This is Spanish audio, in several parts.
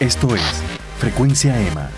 Esto es Frecuencia EMA.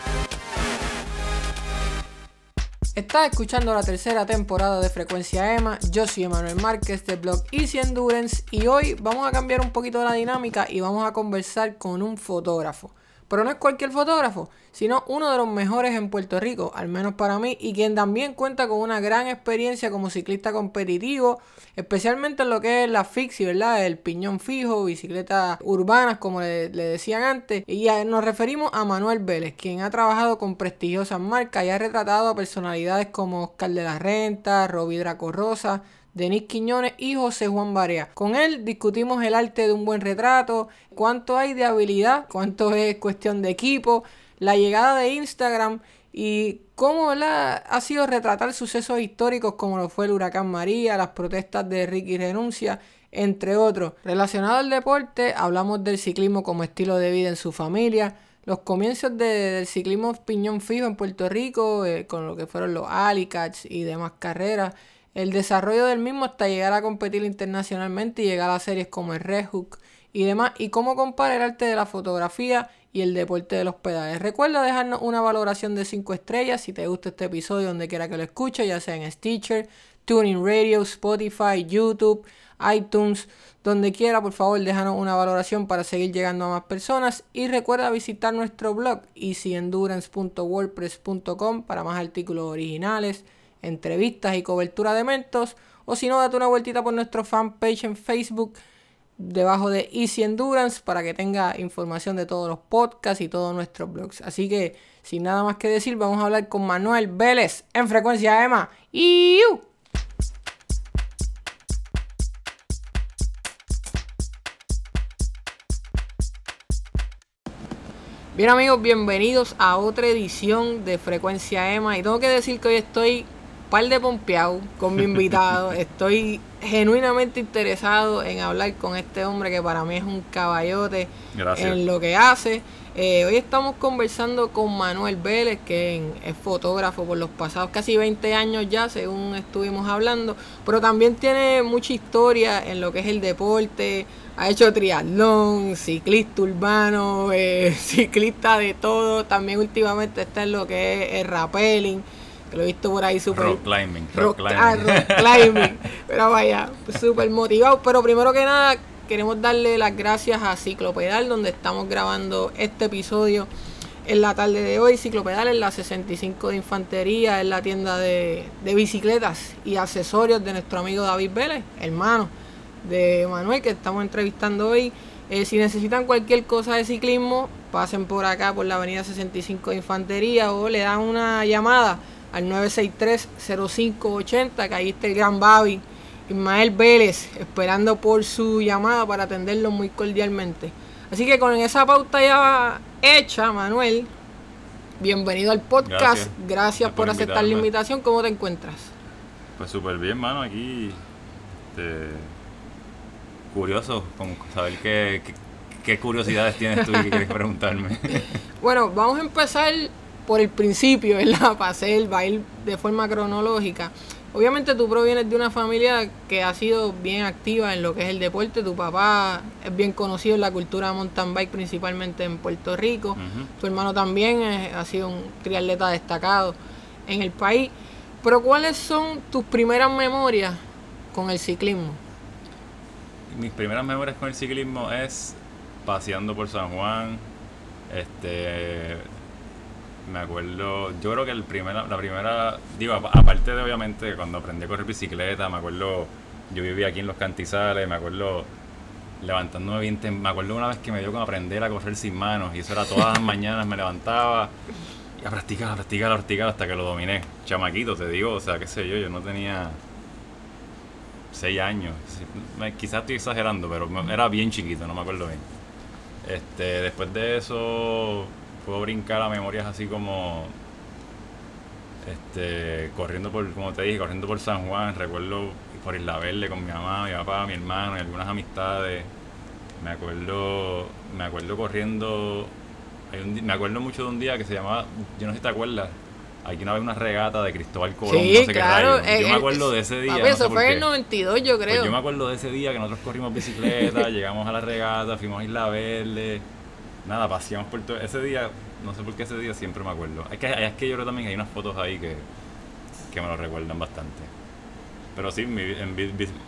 Estás escuchando la tercera temporada de Frecuencia EMA. Yo soy Emanuel Márquez del blog Easy Endurance y hoy vamos a cambiar un poquito la dinámica y vamos a conversar con un fotógrafo. Pero no es cualquier fotógrafo, sino uno de los mejores en Puerto Rico, al menos para mí, y quien también cuenta con una gran experiencia como ciclista competitivo, especialmente en lo que es la fixie, ¿verdad? El piñón fijo, bicicletas urbanas, como le, decían antes. Y nos referimos a Manuel Vélez, quien ha trabajado con prestigiosas marcas y ha retratado a personalidades como Oscar de la Renta, Roby Draco Rosa, Denis Quiñones y José Juan Barea. Con él discutimos el arte de un buen retrato, cuánto hay de habilidad, cuánto es cuestión de equipo, la llegada de Instagram y cómo ha sido retratar sucesos históricos como lo fue el huracán María, las protestas de Ricky Renuncia, entre otros. Relacionado al deporte, hablamos del ciclismo como estilo de vida en su familia, los comienzos del ciclismo piñón fijo en Puerto Rico, eh, con lo que fueron los Alicats y demás carreras, el desarrollo del mismo hasta llegar a competir internacionalmente y llegar a series como el Red Hook y demás, y cómo compara el arte de la fotografía y el deporte de los pedales. Recuerda dejarnos una valoración de 5 estrellas si te gusta este episodio donde quiera que lo escuches, ya sea en Stitcher, Tuning Radio, Spotify, YouTube, iTunes, donde quiera, por favor, déjanos una valoración para seguir llegando a más personas y recuerda visitar nuestro blog easyendurance.wordpress.com para más artículos originales entrevistas y cobertura de eventos. O si no, date una vueltita por nuestro fanpage en Facebook debajo de Easy Endurance para que tenga información de todos los podcasts y todos nuestros blogs. Así que, sin nada más que decir, vamos a hablar con Manuel Vélez en Frecuencia EMA. ¡Y! Bien amigos, bienvenidos a otra edición de Frecuencia EMA y tengo que decir que hoy estoy par de pompeado con mi invitado. Estoy genuinamente interesado en hablar con este hombre que para mí es un caballote en lo que hace. Eh, hoy estamos conversando con Manuel Vélez, que es fotógrafo por los pasados casi 20 años ya, según estuvimos hablando, pero también tiene mucha historia en lo que es el deporte. Ha hecho triatlón, ciclista urbano, eh, ciclista de todo. También últimamente está en lo que es el rappelling que lo he visto por ahí súper... Rock climbing, rock, climbing. Ah, rock climbing. Pero vaya, súper motivado. Pero primero que nada, queremos darle las gracias a Ciclopedal, donde estamos grabando este episodio en la tarde de hoy. Ciclopedal es la 65 de Infantería, es la tienda de, de bicicletas y accesorios de nuestro amigo David Vélez, hermano de Manuel, que estamos entrevistando hoy. Eh, si necesitan cualquier cosa de ciclismo, pasen por acá, por la avenida 65 de Infantería, o le dan una llamada al 963-0580, que ahí está el gran Babi, Ismael Vélez, esperando por su llamada para atenderlo muy cordialmente. Así que con esa pauta ya hecha, Manuel, bienvenido al podcast. Gracias, por, aceptar la invitación. ¿Cómo te encuentras? Pues súper bien, mano. Aquí, este, curioso, con saber qué, qué curiosidades tienes tú y qué quieres preguntarme. bueno, vamos a empezar por el principio, ¿verdad? Para hacer, va a ir de forma cronológica. Obviamente tú provienes de una familia que ha sido bien activa en lo que es el deporte. Tu papá es bien conocido en la cultura mountain bike, principalmente en Puerto Rico. Tu hermano también ha sido un triatleta destacado en el país. Pero ¿cuáles son tus primeras memorias con el ciclismo? Mis primeras memorias con el ciclismo es paseando por San Juan, este me acuerdo, yo creo que el primera, la primera, digo, aparte de obviamente cuando aprendí a correr bicicleta, me acuerdo, yo vivía aquí en los cantizales, me acuerdo levantándome bien, me acuerdo una vez que me dio con aprender a correr sin manos, y eso era todas las mañanas, me levantaba y a practicar, a practicar, a practicar hasta que lo dominé. Chamaquito, te digo, o sea, qué sé yo, yo no tenía seis años, quizás estoy exagerando, pero era bien chiquito, no me acuerdo bien. Este, después de eso puedo brincar a memorias así como este corriendo por como te dije corriendo por San Juan recuerdo por Isla Verde con mi mamá mi papá mi hermano y algunas amistades me acuerdo me acuerdo corriendo me acuerdo mucho de un día que se llamaba yo no sé si te acuerdas Aquí una vez una regata de Cristóbal Colón, sí, no sé claro, qué rayo. Yo me acuerdo de ese día. eso fue en el 92, yo pues creo. yo me acuerdo de ese día que nosotros corrimos bicicleta, llegamos a la regata, fuimos a Isla Verde, nada, paseamos por todo. Ese día, no sé por qué ese día siempre me acuerdo. Es que, es que yo creo también que hay unas fotos ahí que, que me lo recuerdan bastante. Pero sí, en mi, en,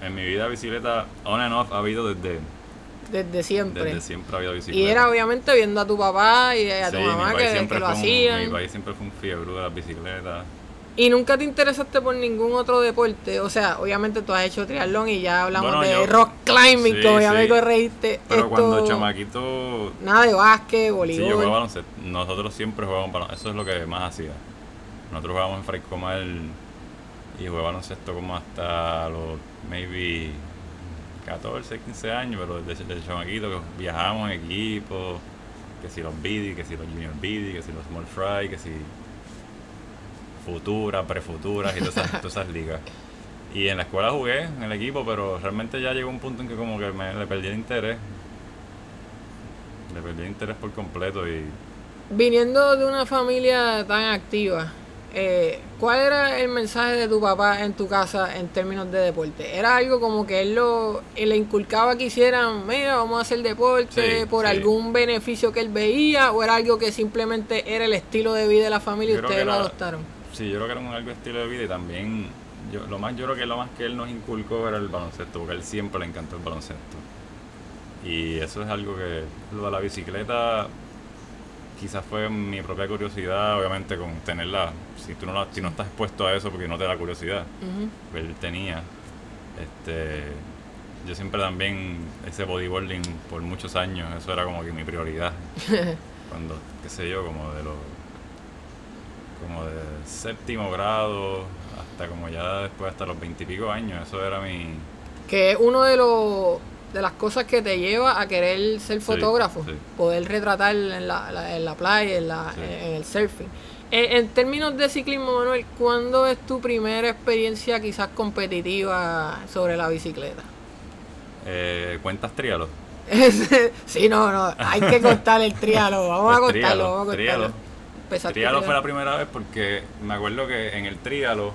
en mi vida bicicleta, on and off, ha habido desde, Desde siempre. desde siempre ha habido bicicleta. y era obviamente viendo a tu papá y a tu Sí, mamá que, que lo un- hacían. Mi país siempre fue un fiebre de las bicicletas. Y nunca te interesaste por ningún otro deporte. O sea, obviamente tú has hecho triatlón y ya hablamos Bueno, de yo- rock climbing, Sí, como ya sí. me corregiste. Pero Esto- cuando chamaquito Nada de básquet, Sí, yo voleibol. jugaba baloncesto. Nosotros siempre jugábamos baloncesto. Eso es lo que más hacía. Nosotros jugábamos en Fray Comal y jugué baloncesto como hasta los maybe 14, 15 años, pero desde, desde chamaquito que viajábamos en equipo, que si los BD, que si los Junior BD, que si los Small Fry, que si Futura, Prefuturas y todas esas, todas esas ligas. Y en la escuela jugué en el equipo, pero realmente ya llegó un punto en que como que me le perdí el interés. Le perdí el interés por completo y Viniendo de una familia tan activa, eh, ¿cuál era el mensaje de tu papá en tu casa en términos de deporte? ¿Era algo como que él lo él le inculcaba que hicieran, mira, vamos a hacer deporte Sí, por sí. algún beneficio que él veía? ¿O era algo que simplemente era el estilo de vida de la familia y ustedes lo adoptaron? Sí, yo creo que era un algo estilo de vida y también yo, lo más yo creo que lo más que él nos inculcó era el baloncesto, porque a él siempre le encantó el baloncesto. Y eso es algo que lo de la bicicleta quizás fue mi propia curiosidad, obviamente con tenerla, si tú no la- si no estás expuesto a eso porque no te da curiosidad, pues él tenía este yo siempre también ese bodyboarding por muchos años, eso era como que mi prioridad. Cuando, qué sé yo, como de los como de séptimo grado hasta como ya después hasta los veintipico años, eso era mi Que es uno de los de las cosas que te lleva a querer ser fotógrafo, sí. poder retratar en la, la- en la playa, en, la, Sí. en el surfing. En, en términos de ciclismo, Manuel, ¿cuándo es tu primera experiencia quizás competitiva sobre la bicicleta? eh, cuentas trialos. sí, no, no, hay que contar el trialo, vamos a contarlo, vamos a contarlo. Empezaste Trialo fue la primera vez porque me acuerdo que en el trialo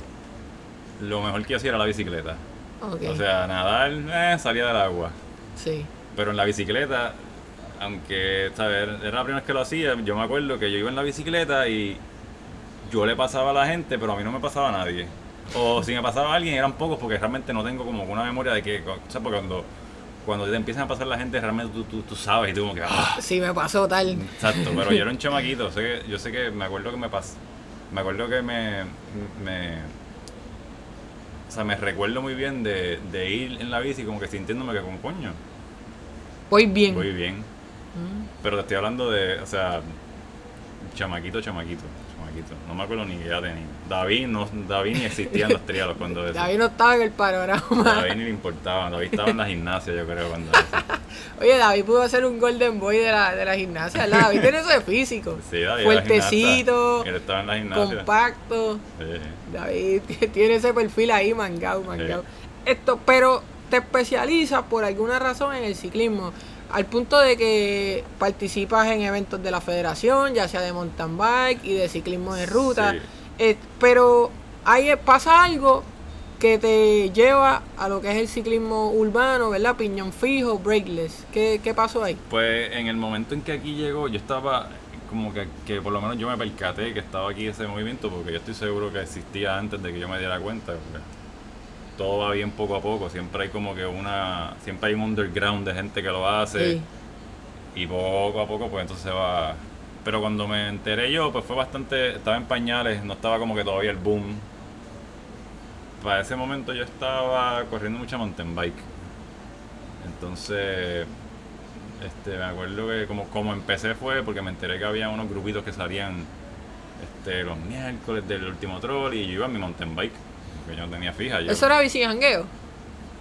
lo mejor que hacía era la bicicleta. O sea, nadar, eh, salía del agua. sí. Pero en la bicicleta, aunque ¿sabes? era la primera vez que lo hacía, yo me acuerdo que yo iba en la bicicleta y yo le pasaba a la gente, pero a mí no me pasaba a nadie. O si me pasaba a alguien, eran pocos porque realmente no tengo como una memoria de que, o sea, porque cuando, cuando te empiezan a pasar la gente, realmente tú, tú, tú sabes y tú como que, ah, Sí, me pasó tal. Exacto, pero yo era un chamaquito, sé que, yo sé que me acuerdo que me pasó, me acuerdo que me, me, o sea, me recuerdo muy bien de, de ir en la bici como que sintiéndome que como coño, Voy bien. voy bien, Mm. pero te estoy hablando de, o sea, chamaquito, chamaquito, chamaquito, no me acuerdo ni qué edad tenía. David, no, David ni existían los trialos cuando eso. David no estaba en el panorama. David ni le importaba, David estaba en la gimnasia yo creo cuando eso. Oye, David pudo hacer un Golden Boy de la, de la gimnasia, ¿verdad? David tiene eso de físico. Sí, David Fuertecito, Él estaba en la gimnasia. compacto. Sí. David tiene ese perfil ahí, mangado, mangado. Esto, pero te especializas por alguna razón en el ciclismo. Al punto de que participas en eventos de la federación, ya sea de mountain bike y de ciclismo de ruta. Sí. Eh, pero ahí pasa algo que te lleva a lo que es el ciclismo urbano, ¿verdad? Piñón fijo, brakeless. ¿Qué, qué pasó ahí? Pues en el momento en que aquí llegó, yo estaba como que, que por lo menos yo me percaté que estaba aquí ese movimiento, porque yo estoy seguro que existía antes de que yo me diera cuenta. porque todo va bien poco a poco, siempre hay como que una, siempre hay un underground de gente que lo hace Sí. y poco a poco pues entonces va... Pero cuando me enteré yo, pues fue bastante, estaba en pañales, no estaba como que todavía el boom. Para ese momento yo estaba corriendo mucha mountain bike. Entonces, este, me acuerdo que como, como empecé fue porque me enteré que había unos grupitos que salían este, los miércoles del último troll y yo iba en mi mountain bike, porque yo no tenía fija. Yo, ¿Eso era bici jangueo?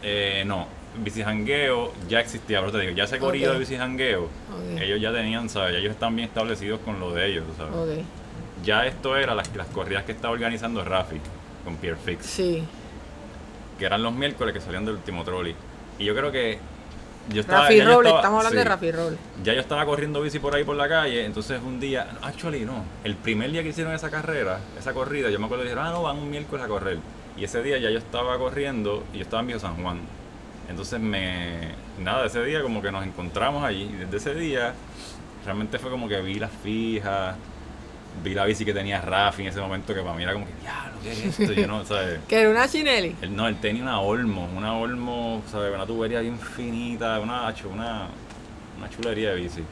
eh, no, bici jangueo ya existía, pero te digo, ya ese corrido Ok. de bici jangueo, Ok. ellos ya tenían, ¿sabes? Ya ellos están bien establecidos con lo de ellos, ¿sabes? Ya esto era las, las corridas que estaba organizando Rafi con Pierre Fix, Sí. que eran los miércoles que salían del último trolley. Y yo creo que yo estaba, Rafi Robles, estamos hablando de. Rafi Robles. Ya yo estaba corriendo bici por ahí por la calle, entonces un día, actually no, el primer día que hicieron esa carrera, esa corrida, yo me acuerdo que dijeron, ah, no, van un miércoles a correr. Y ese día ya yo estaba corriendo y yo estaba en Viejo San Juan. Entonces me, nada, ese día como que nos encontramos allí y desde ese día realmente fue como que vi las fijas, vi la bici que tenía Rafi en ese momento que para mí era como que, diablo, ¿qué es esto? Yo no, ¿sabes? Que era una Chinelli. Él, no, él tenía una Olmo, una Olmo, ¿sabes? Una tubería bien finita, una, una, una chulería de bici.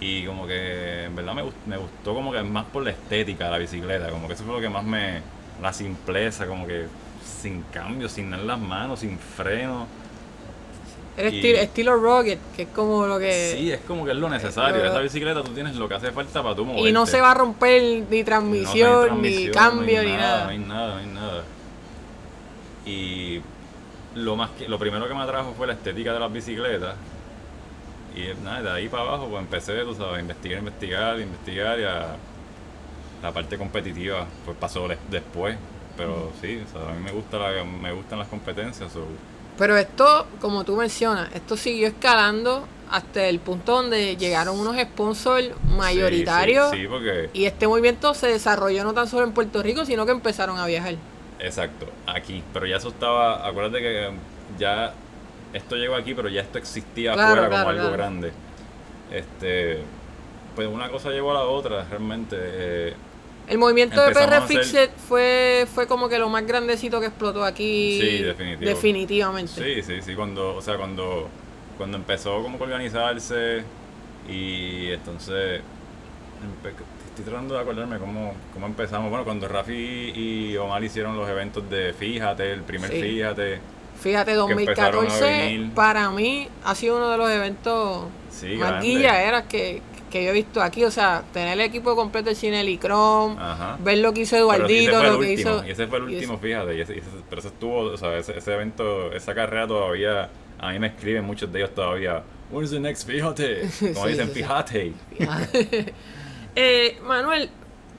Y como que en verdad me, gust- me gustó como que más por la estética de la bicicleta, como que eso fue lo que más me... La simpleza, como que sin cambio, sin dar las manos, sin freno. Era Y- estilo, estilo Rocket, que es como lo que... Sí, es como que es lo necesario. Pero- Esa bicicleta tú tienes lo que hace falta para tú moverte. y no se va a romper ni no transmisión, ni cambio, no ni nada, nada. No hay nada, no hay nada. Y lo más que, lo primero que me atrajo fue la estética de las bicicletas. Y eh, nada, de ahí para abajo pues empecé, tú sabes, a investigar, investigar, investigar y a la parte competitiva pues pasó des- después. Pero sí, o sea, a mí me gusta la, me gustan las competencias. so, Pero esto, como tú mencionas, esto siguió escalando hasta el punto donde llegaron unos sponsors mayoritarios. Sí, sí, sí, porque Y este movimiento se desarrolló no tan solo en Puerto Rico, sino que empezaron a viajar. Exacto, aquí. Pero ya eso estaba, acuérdate que ya esto llegó aquí, pero ya esto existía Claro, afuera claro, como algo claro. grande. Este, pues una cosa llevó a la otra, realmente. eh, El movimiento de PR hacer- Fixed fue, fue como que lo más grandecito que explotó aquí. Sí, definitivo. Definitivamente. sí, sí, sí, cuando, o sea, cuando, cuando empezó como que organizarse y entonces estoy tratando de acordarme cómo, cómo empezamos. Bueno, cuando Rafi y Omar hicieron los eventos de Fíjate, el primer Sí. Fíjate. Fíjate, empezaron a 2014 venir. para mí ha sido uno de los eventos Sí, más grande. guillaeras que, que yo he visto aquí. O sea, tener el equipo completo de Cinelli Chrome, ver lo que hizo Eduardito, lo que último, hizo. Y ese fue el último, fíjate. y ese- y ese- pero ese estuvo, o sea, ese, ese evento, esa carrera todavía, a mí me escriben muchos de ellos todavía. Where's the next fíjate? Como Sí, dicen, sí, sí. fíjate. Eh, Manuel,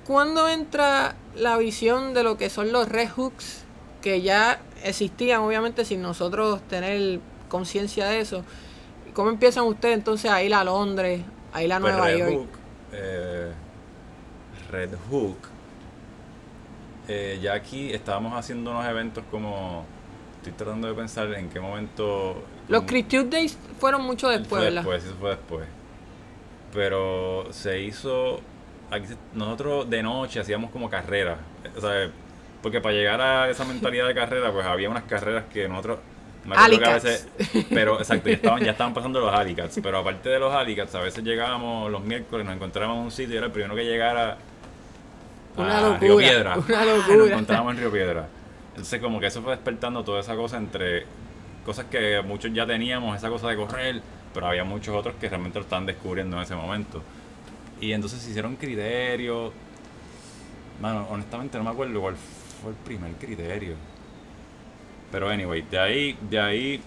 ¿cuándo entra la visión de lo que son los red hooks que ya existían, obviamente, sin nosotros tener conciencia de eso? ¿Cómo empiezan ustedes entonces a ir a Londres, a ir a Pues Nueva Red York? Hook, eh, Red Hook, eh, ya aquí estábamos haciendo unos eventos como, estoy tratando de pensar en qué momento... Los Chris Tuesdays fueron mucho después, ¿verdad? después, eso fue después. Pero se hizo. Aquí nosotros de noche hacíamos como carreras. O sea, porque para llegar a esa mentalidad de carrera, pues había unas carreras que nosotros. Me acuerdo que a veces- pero exacto, ya estaban, ya estaban pasando los Alicats. Pero aparte de los Alicats, a veces llegábamos los miércoles, nos encontrábamos en un sitio y era el primero que llegara Una a locura, Río Piedra. una locura. Nos encontrábamos en Río Piedra. Entonces como que eso fue despertando toda esa cosa entre cosas que muchos ya teníamos, esa cosa de correr, pero había muchos otros que realmente lo estaban descubriendo en ese momento. Y entonces se hicieron criterios. Mano, honestamente no me acuerdo cuál fue el primer criterio. Pero anyway, de ahí, de ahí,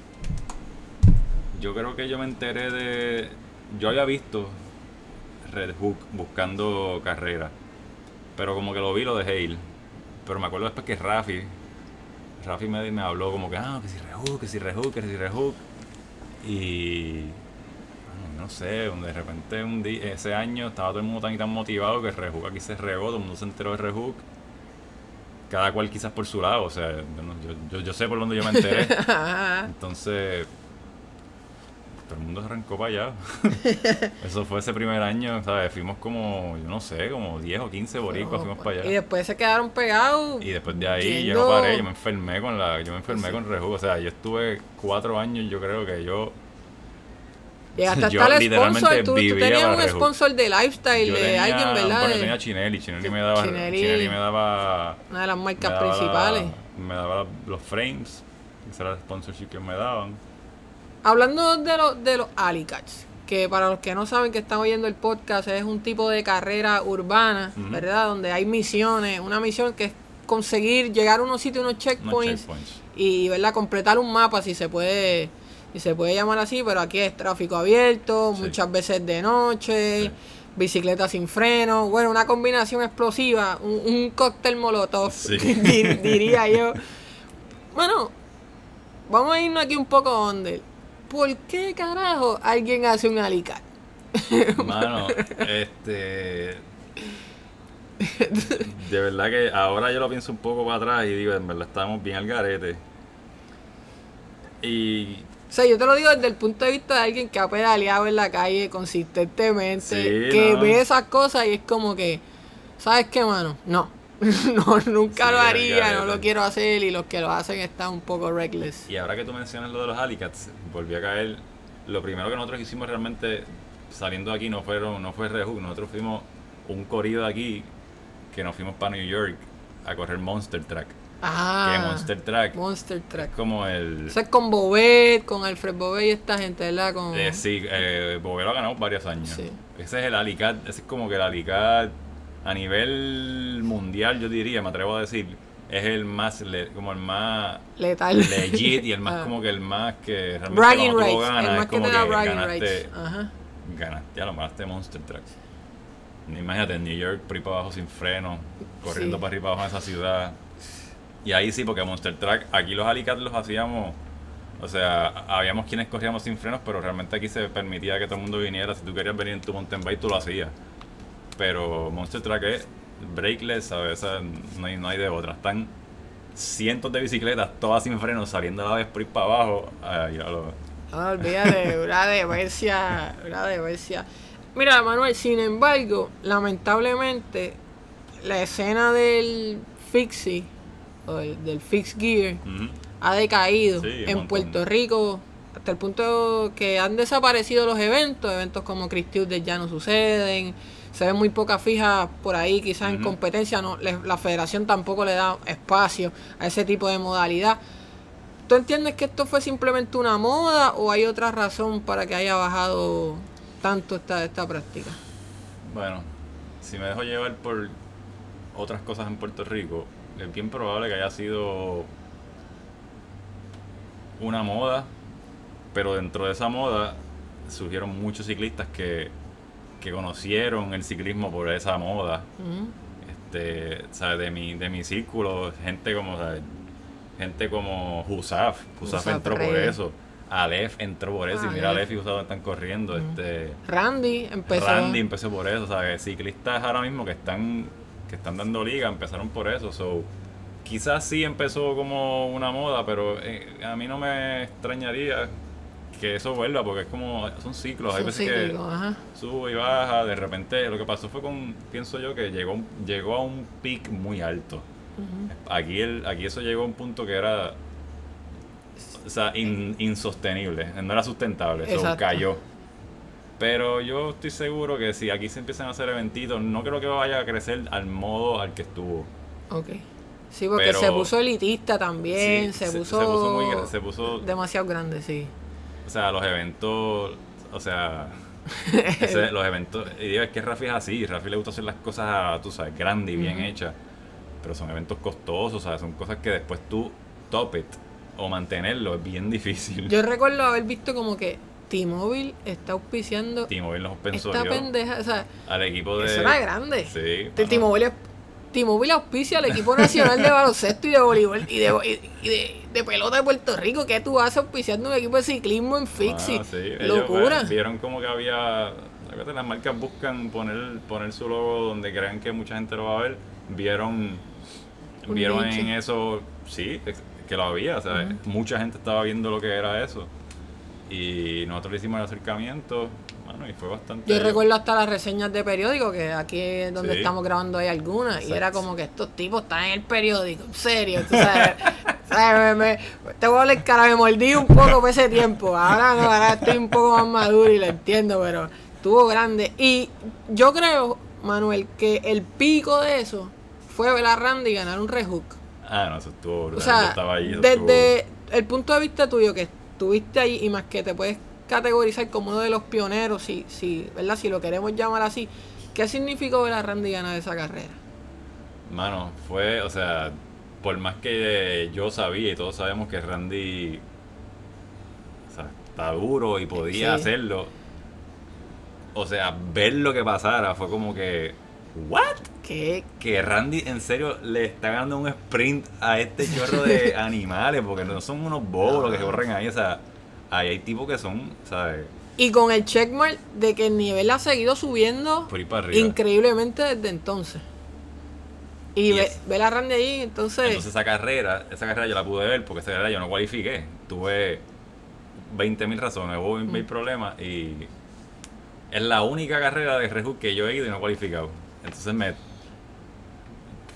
yo creo que yo me enteré de... Yo había visto Red Hook buscando carrera. Pero como que lo vi, lo dejé ir. Pero me acuerdo después que Rafi, Rafi me, me habló como que, ah, que si Rehook, que si Rehook, que si Rehook. Y. bueno, no sé, de repente un día, ese año estaba todo el mundo tan y tan motivado que Rehook aquí se regó, todo el mundo se enteró de Rehook. Cada cual quizás por su lado, o sea, yo, yo, yo, yo sé por dónde yo me enteré. Entonces, todo el mundo se arrancó para allá. Eso fue ese primer año, ¿sabes? Fuimos como, yo no sé, como 10 o 15 boricuas fuimos para allá. Y después se quedaron pegados. Y después de ahí yo Yendo- no paré, yo me enfermé con la, yo me enfermé Sí. con Reju, o sea, yo estuve cuatro años, yo creo que yo, Llegaste yo hasta el sponsor. Tú, tú tenías un sponsor de lifestyle de tenía, alguien, ¿verdad? bueno, tenía Chinelli, Chinelli me daba, Chinelli. Chinelli, me daba, una de las me marcas la- principales. me daba los frames, ese era el sponsorship que me daban. Hablando de, los de los Alicats, que para los que no saben que están oyendo el podcast, es un tipo de carrera urbana. ¿verdad? Donde hay misiones. Una misión que es conseguir llegar a unos sitios, unos checkpoints. y ¿verdad? completar un mapa, si se puede si se puede llamar así, pero aquí es tráfico abierto, Sí. muchas veces de noche, Sí. bicicleta sin freno, bueno, una combinación explosiva, un, un cóctel molotov, Sí. dir- diría yo. Bueno, vamos a irnos aquí un poco under. ¿Por qué carajo alguien hace un alicat? Mano, este. De verdad que ahora yo lo pienso un poco para atrás y digo, en verdad estamos bien al garete. Y O sea, yo te lo digo desde el punto de vista de alguien que ha pedaleado en la calle consistentemente, Sí, que no. ve esas cosas y es como que, ¿sabes qué, mano? No. no, nunca Sí, lo haría, no lo quiero hacer y los que lo hacen están un poco reckless. Y ahora que tú mencionas lo de los Alicats, volví a caer. Lo primero que nosotros hicimos realmente saliendo de aquí no fueron, no fue Rehook, nosotros fuimos un corrido de aquí que nos fuimos para New York a correr Monster Track. Ah, que Monster Track Monster es Track. como el. Eso es con Bobet, con Alfred Bobet y esta gente, ¿verdad? Con... Eh, sí, eh, Bobero ha ganado varios años. Sí. Ese es el Alicat, ese es como que el Alicat a nivel mundial, yo diría, me atrevo a decir, es el más, le- como el más Letal. legit y el más Ah. como que el más que realmente Bragging cuando tú lo ganas el es más que como te da que bragging ganaste, rights. Ajá. ganaste, ya lo ganaste Monster Truck. Imagínate en New York, por ahí para abajo sin freno, corriendo Sí. para arriba abajo en esa ciudad. Y ahí sí, porque Monster Truck, aquí los Alicat los hacíamos, o sea, habíamos quienes corríamos sin frenos, pero realmente aquí se permitía que todo el mundo viniera. Si tú querías venir en tu mountain bike, tú lo hacías. Pero Monster Truck es brakeless. O sea, no hay, no hay de otra. Están cientos de bicicletas, todas sin frenos, saliendo a la vez por ir para abajo. Ay, lo- No, olvídate, una demencia, una demencia. Mira, Manuel, sin embargo, lamentablemente, la escena del fixie, o del, del fix gear, ha decaído Sí, en. Puerto Rico, hasta el punto que han desaparecido los eventos, eventos como Chris Tuesday ya no suceden, se ven muy pocas fijas por ahí, quizás en competencia, no, le- la federación tampoco le da espacio a ese tipo de modalidad. ¿Tú entiendes que esto fue simplemente una moda o hay otra razón para que haya bajado tanto esta, esta práctica? Bueno, si me dejo llevar por otras cosas en Puerto Rico, es bien probable que haya sido una moda, pero dentro de esa moda surgieron muchos ciclistas que, que conocieron el ciclismo por esa moda. Este, ¿sabes? De mi, de mi círculo, gente como, ¿sabes? Gente como Husaf, Husaf Husaf entró por eso. Aleph entró por eso, y mira Aleph. Aleph y Husaf están corriendo. Este, Randy empezó. Randy empezó por eso, ¿sabes? Ciclistas ahora mismo que están que están dando liga empezaron por eso, so quizás sí empezó como una moda, pero eh, a mí no me extrañaría que eso vuelva porque es como son ciclos, hay veces cíclicos, que ajá. sube y baja, de repente lo que pasó fue con pienso yo que llegó llegó a un pic muy alto. Aquí el aquí eso llegó a un punto que era o sea, in- insostenible, no era sustentable, eso cayó. Pero yo estoy seguro que si aquí se empiezan a hacer eventitos, no creo que vaya a crecer al modo al que estuvo. Ok. Sí, porque Pero- se puso elitista también, Sí, se, se- puso, se puso muy se puso- demasiado grande, sí. O sea, los eventos, o sea, ese- los eventos, y digo, es que Rafi es así, Rafi le gusta hacer las cosas, tú sabes, grandes y bien Ujú. hechas, pero son eventos costosos, ¿sabes? Son cosas que después tú top it o mantenerlo es bien difícil. Yo recuerdo haber visto como que T-Mobile está auspiciando T-Mobile los esta sponsorió pendeja, o sea, al equipo de... eso era grande. Sí. Bueno, T-Mobile, T-Mobile auspicia al equipo nacional de baloncesto y de voleibol y de, y, y de, de pelota de Puerto Rico. ¿Qué tú haces auspiciando un equipo de ciclismo en Fixie? Ah, sí, Locura. pues, vieron como que había. Las marcas buscan poner, poner su logo donde crean que mucha gente lo va a ver. Vieron. Un Vieron en eso. Sí, que lo había. O sea, mucha gente estaba viendo lo que era eso. Y nosotros le hicimos el acercamiento. Bueno, y fue bastante. Yo recuerdo hasta las reseñas de periódico, que aquí es donde Sí. estamos grabando hay algunas, y era como que estos tipos están en el periódico, en serio, tú sabes. ¿sabes? Me- me- te voy a hablar cara, me mordí un poco por ese tiempo, ahora no, ahora estoy un poco más maduro y lo entiendo, pero estuvo grande. Y yo creo, Manuel, que el pico de eso fue ver a Randy ganar un rehook. Ah, no, eso estuvo brutal. O Yo sea, estaba ahí. eso desde el punto de vista tuyo, que estuviste ahí y más que te puedes categorizar como uno de los pioneros, si, si, ¿verdad? si lo queremos llamar así, ¿qué significó ver a Randy ganar esa carrera? Mano, fue, o sea, por más que yo sabía y todos sabemos que Randy o sea, está duro y podía Sí. hacerlo. O sea, ver lo que pasara fue como que. ¿What? Que Randy en serio le está dando un sprint a este chorro de animales, porque no son unos bobos los que corren ahí, o sea, ahí hay tipos que son, ¿sabes? Y con el checkmark de que el nivel ha seguido subiendo Por para increíblemente desde entonces. Y, ve- es- ver a Randy ahí, entonces... Entonces esa carrera, esa carrera yo la pude ver porque esa carrera yo no cualifiqué. Tuve 20.000 razones, hubo 20.000 problemas y es la única carrera de Red Hook que yo he ido y no he cualificado. Entonces me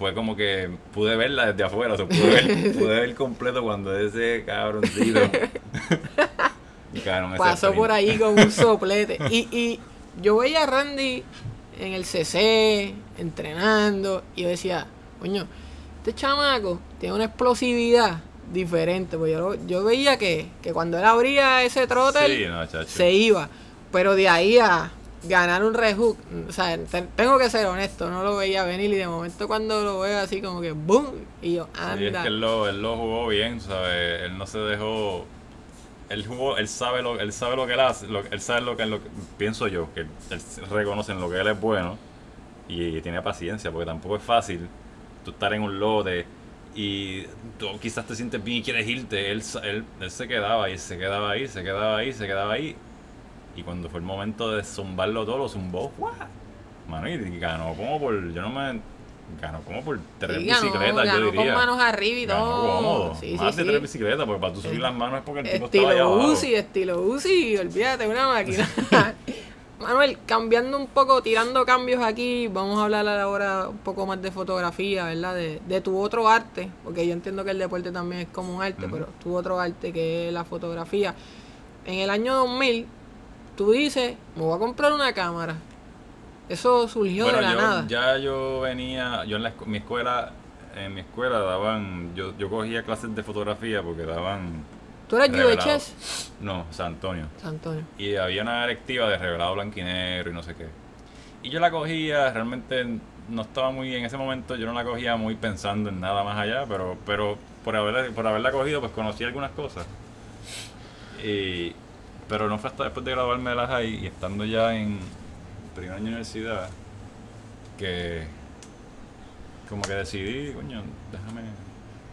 fue como que pude verla desde afuera, o sea, pude, ver, pude ver completo cuando ese cabroncito cabrón, ese Pasó sprint. por ahí con un soplete. Y, y yo veía a Randy en el CC, entrenando, y yo decía, coño, este chamaco tiene una explosividad diferente. Pues yo, yo veía que, que cuando él abría ese trotter, Sí, no, se iba. Pero de ahí a ganar un rehook, o sea, te- tengo que ser honesto, no lo veía venir y de momento cuando lo veo así como que boom, y yo, anda. Sí, es que él lo, él lo jugó bien, ¿sabes? Él no se dejó. Él jugó, él sabe lo, él sabe lo que él hace, lo- él sabe lo que, lo que- pienso yo, que él, él reconoce en lo que él es bueno y, tiene paciencia, porque tampoco es fácil tú estar en un lote y tú quizás te sientes bien y quieres irte. Él, sa- él, él se quedaba ahí, se quedaba ahí, se quedaba ahí, se quedaba ahí. Y cuando fue el momento de zumbarlo todo, lo zumbó. ¡guau! Mano, y ganó como por. Yo no me. Ganó como por tres Sí, ganó- bicicletas, ganó yo diría. con manos arriba y Ganó todo. cómodo. Sí, Más sí, de tres bicicletas, porque para tú subir las manos es porque el tipo estaba allá Estilo abajo. Estilo Uzi, olvídate, una máquina. Manuel, cambiando un poco, tirando cambios aquí, vamos a hablar ahora un poco más de fotografía, ¿verdad? De, de tu otro arte, porque yo entiendo que el deporte también es como un arte, pero tu otro arte que es la fotografía. En el año 2000, tú dices, me voy a comprar una cámara. Eso surgió Bueno, de la yo, nada. ya yo venía, yo en la mi escuela, en mi escuela daban, yo, yo cogía clases de fotografía porque daban ¿Tú revelado. UHS? No, San Antonio. San Antonio. Y había una directiva de revelado blanquinero y no sé qué. Y yo la cogía, realmente no estaba muy, en ese momento yo no la cogía muy pensando en nada más allá, pero, pero por, haberla, por haberla cogido pues conocí algunas cosas. Y, pero no fue hasta después de graduarme de la high y estando ya en primer año de universidad que como que decidí, coño, déjame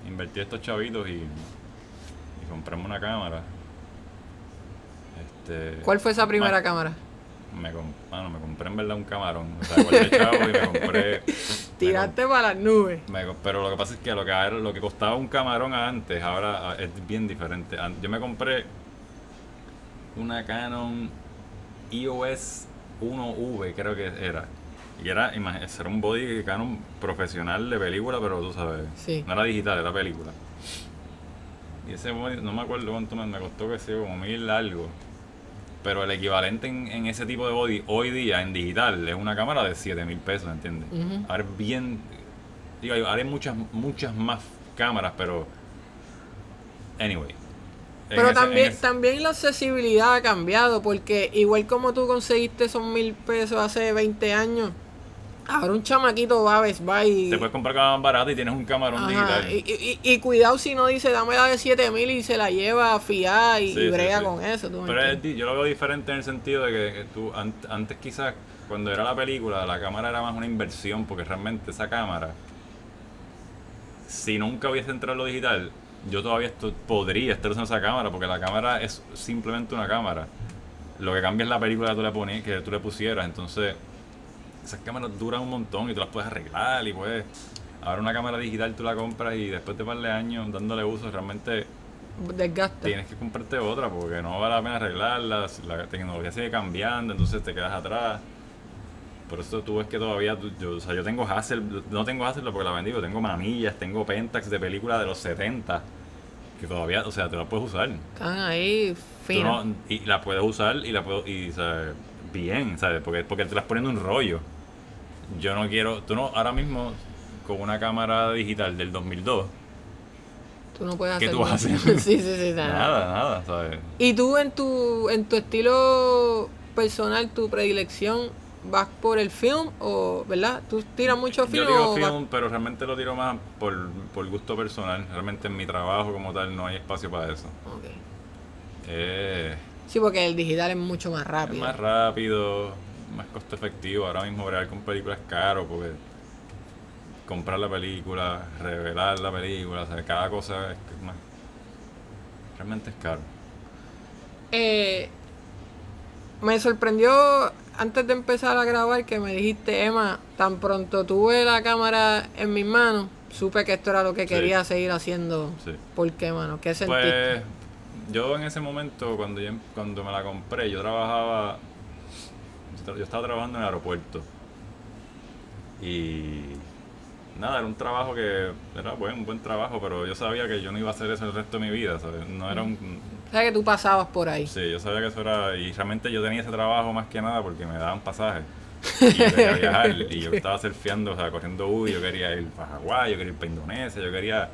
invertir estos chavitos y, y comprarme una cámara. Este, ¿Cuál fue esa primera ma- cámara? Me, mano, me compré en verdad un camarón. O sea, guardé chavo y me compré. me Tiraste para las nubes. me pero lo que pasa es que lo que, lo que costaba un camarón antes, ahora ah, es bien diferente. Yo me compré una Canon EOS 1V, creo que era. Y era, era un body Canon profesional de película, pero tú sabes, Sí. no era digital, era película. Y ese body, no me acuerdo cuánto me, me costó, que sea como mil algo. Pero el equivalente en, en ese tipo de body hoy día en digital es una cámara de 7 mil pesos, ¿entiendes? Ahora es bien. Digo, ahora hay muchas, muchas más cámaras, pero. Anyway. Pero ese- también, también la accesibilidad ha cambiado, porque igual como tú conseguiste esos mil pesos hace 20 años, ahora un chamaquito va a Best Buy y, Te puedes comprar más barata y tienes un camarón Ajá, digital. y, y- y cuidado si no dice dame la de 7000 y se la lleva a fiar y, Sí, brega sí. con eso. ¿tú Pero es yo lo veo diferente en el sentido de que, que tú an- antes quizás cuando era la película la cámara era más una inversión porque realmente esa cámara si nunca hubiese entrado en lo digital yo todavía esto- podría estar usando esa cámara porque la cámara es simplemente una cámara lo que cambia es la película que tú le, poní- que tú le pusieras entonces esas cámaras duran un montón y tú las puedes arreglar y puedes ahora una cámara digital tú la compras y después de un par de años dándole uso realmente Desgasta. tienes que comprarte otra porque no vale la pena arreglarla, la tecnología sigue cambiando, entonces te quedas atrás. Por eso tú ves que todavía, yo, o sea, yo tengo Hasselblad, no tengo Hasselblad porque la vendí, pero tengo manillas, tengo Pentax de película de los 70, que todavía, o sea, tú la puedes usar. Están ahí Tú finos. no- y la puedes usar y la puedo, y, sea, bien, ¿sabes? Porque, porque te las poniendo un rollo. Yo no quiero, tú no, ahora mismo, con una cámara digital del 2002, Tú no puedes ¿qué hacer tú vas a mucho. hacer? sí, sí, sí. nada. nada, nada, ¿sabes? Y tú en tu, en tu estilo personal, tu predilección, ¿vas por el film o, verdad? ¿Tú tiras mucho film Yo tiro o vas- film, pero realmente lo tiro más por, por gusto personal. Realmente en mi trabajo como tal no hay espacio para eso. Ok. Eh, Sí, porque el digital es mucho más es rápido. más rápido, más costo efectivo. Ahora mismo bregar con películas es caro porque comprar la película, revelar la película, o sea, cada cosa es más... Realmente es caro. Eh, me sorprendió antes de empezar a grabar que me dijiste, Emma, tan pronto tuve la cámara en mis manos, supe que esto era lo que Sí. quería seguir haciendo. Sí. ¿Por qué, mano? ¿Qué sentiste? Pues yo en ese momento, cuando, yo, cuando me la compré, yo trabajaba, yo estaba trabajando en el aeropuerto. Y nada, era un trabajo que era buen, un buen trabajo, pero yo sabía que yo no iba a hacer eso el resto de mi vida, ¿sabes? No era un... O sea, que tú pasabas por ahí. Sí, yo sabía que eso era... Y realmente yo tenía ese trabajo más que nada porque me daban pasajes. Y yo quería viajar y yo estaba surfeando, o sea, corriendo U, yo quería ir para Hawái, yo quería ir para Indonesia, yo quería...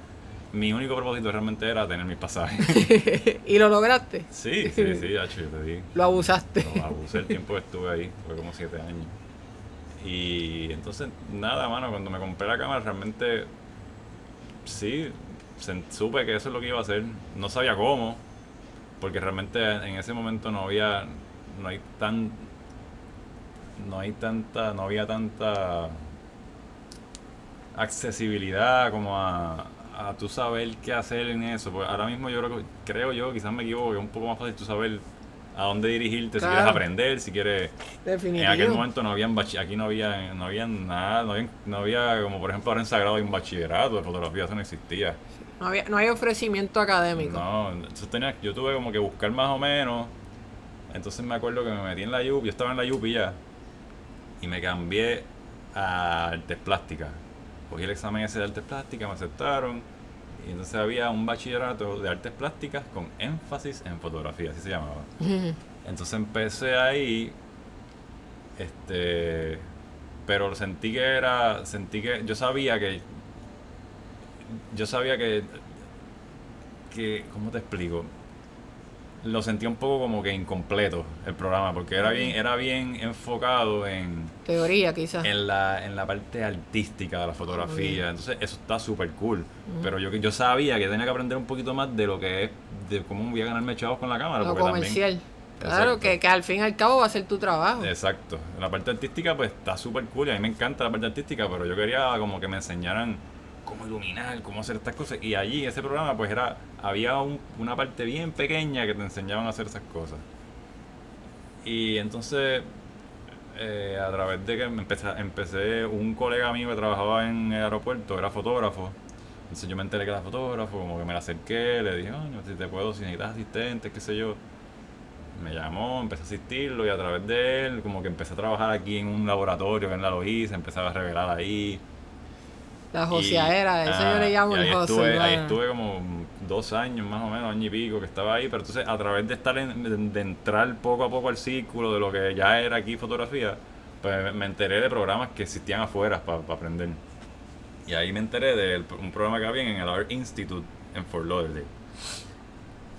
Mi único propósito realmente era tener mis pasajes. ¿Y lo lograste? Sí, sí, sí, hecho, yo te di. Lo abusaste. Lo abusé el tiempo que estuve ahí, fue como siete años. Y entonces, nada, mano, cuando me compré la cámara, realmente sí, supe que eso es lo que iba a hacer. No sabía cómo, porque realmente en ese momento no había, no hay tan, no hay tanta, no había tanta accesibilidad como a, a tú saber qué hacer en eso. Pues ahora mismo yo creo, que- creo yo, quizás me equivoco, es un poco más fácil tú saber a dónde dirigirte, si quieres aprender, si quieres... Definitivo. En aquel momento no habían aquí no había, no había nada, no había, no había como por ejemplo ahora en Sagrado hay un bachillerato de fotografía, eso no existía. No, había- no hay ofrecimiento académico. No, eso tenía, yo tuve como que buscar más o menos. Entonces me acuerdo que me metí en la UP, yo estaba en la UP ya, y me cambié a artes plásticas. Cogí el examen ese de artes plásticas, me aceptaron, y entonces había un bachillerato de artes plásticas con énfasis en fotografía, así se llamaba. Entonces empecé ahí, este, pero sentí que era, sentí que, yo sabía que, yo sabía que, que, ¿cómo te explico? Lo sentí un poco como que incompleto el programa, porque era bien, era bien enfocado en, Teoría, quizás. en la, en la parte artística de la fotografía. Entonces, eso está súper cool. Pero yo, yo sabía que tenía que aprender un poquito más de lo que es, de cómo voy a ganarme chavos con la cámara. Lo porque también- comercial. Claro, que, que al fin y al cabo va a ser tu trabajo. Exacto. La parte artística pues está súper cool a mí me encanta la parte artística, pero yo quería como que me enseñaran cómo iluminar, cómo hacer estas cosas. Y allí, ese programa, pues era, había un- una parte bien pequeña que te enseñaban a hacer esas cosas. Y entonces, eh, a través de que empecé, empecé, un colega mío que trabajaba en el aeropuerto, era fotógrafo. Entonces yo me enteré que era fotógrafo, como que me la acerqué, le dije, "Oye, si te puedo, si necesitas asistentes, qué sé yo me llamó, empecé a asistirlo y a través de él como que empecé a trabajar aquí en un laboratorio en la Loíza, empezaba a revelar ahí. La joseadera, eso ah, yo le llamo el estuve, ahí estuve como dos años más o menos, año y pico que estaba ahí, pero entonces a través de estar en- de, entrar poco a poco al círculo de lo que ya era aquí fotografía, pues me- enteré de programas que existían afuera para aprender. Y ahí me enteré de un programa que había en el Art Institute en Fort Lauderdale.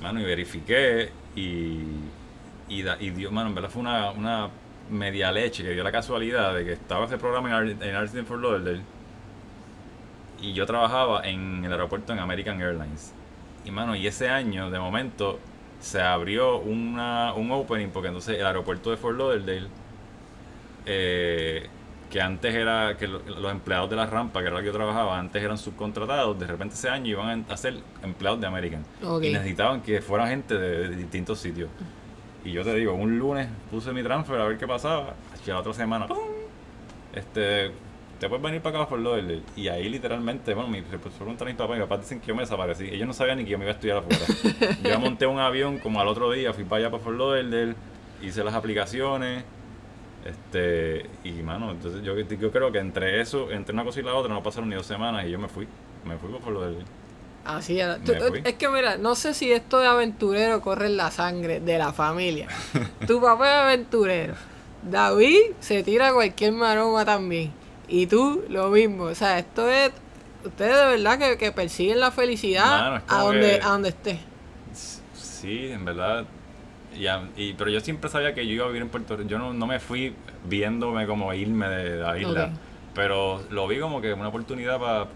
Mano, y verifiqué y, y, da- y dio, mano, en verdad fue una, una media leche que dio la casualidad de que estaba ese programa en, Art- en Art Institute en Fort Lauderdale y yo trabajaba en el aeropuerto en American Airlines. Y mano, y ese año, de momento, se abrió una, un opening, porque entonces el aeropuerto de Fort Lauderdale, eh, que antes era, que lo- los empleados de la rampa, que era lo que yo trabajaba, antes eran subcontratados, de repente ese año iban a ser empleados de American. Y necesitaban que fuera gente de, de distintos sitios. Y yo te digo, un lunes puse mi transfer a ver qué pasaba, y la otra semana, ¡pum! Este, te puedes venir para acá por del. Y ahí literalmente, bueno, mi, se preguntan a mis papás, mis papás dicen que yo me desaparecí. Ellos no sabían ni que yo me iba a estudiar afuera. yo monté un avión como al otro día, fui para allá para Fort Lauderdale, hice las aplicaciones. Este, y mano, entonces yo, yo creo que entre eso, entre una cosa y la otra, no pasaron ni dos semanas y yo me fui. Me fui para Fort Lauderdale. Así. Me Tú- fui. es que mira, no sé si esto de aventurero corre en la sangre de la familia. tu papá es aventurero. David se tira cualquier maroma también. Y tú lo mismo. O sea, esto es. Ustedes de verdad que, que persiguen la felicidad Mano, a donde, que- a donde esté. Sí, en verdad. Y, a- y- pero yo siempre sabía que yo iba a vivir en Puerto Rico. Yo no, no me fui viéndome como irme de la isla. Pero lo vi como que una oportunidad para...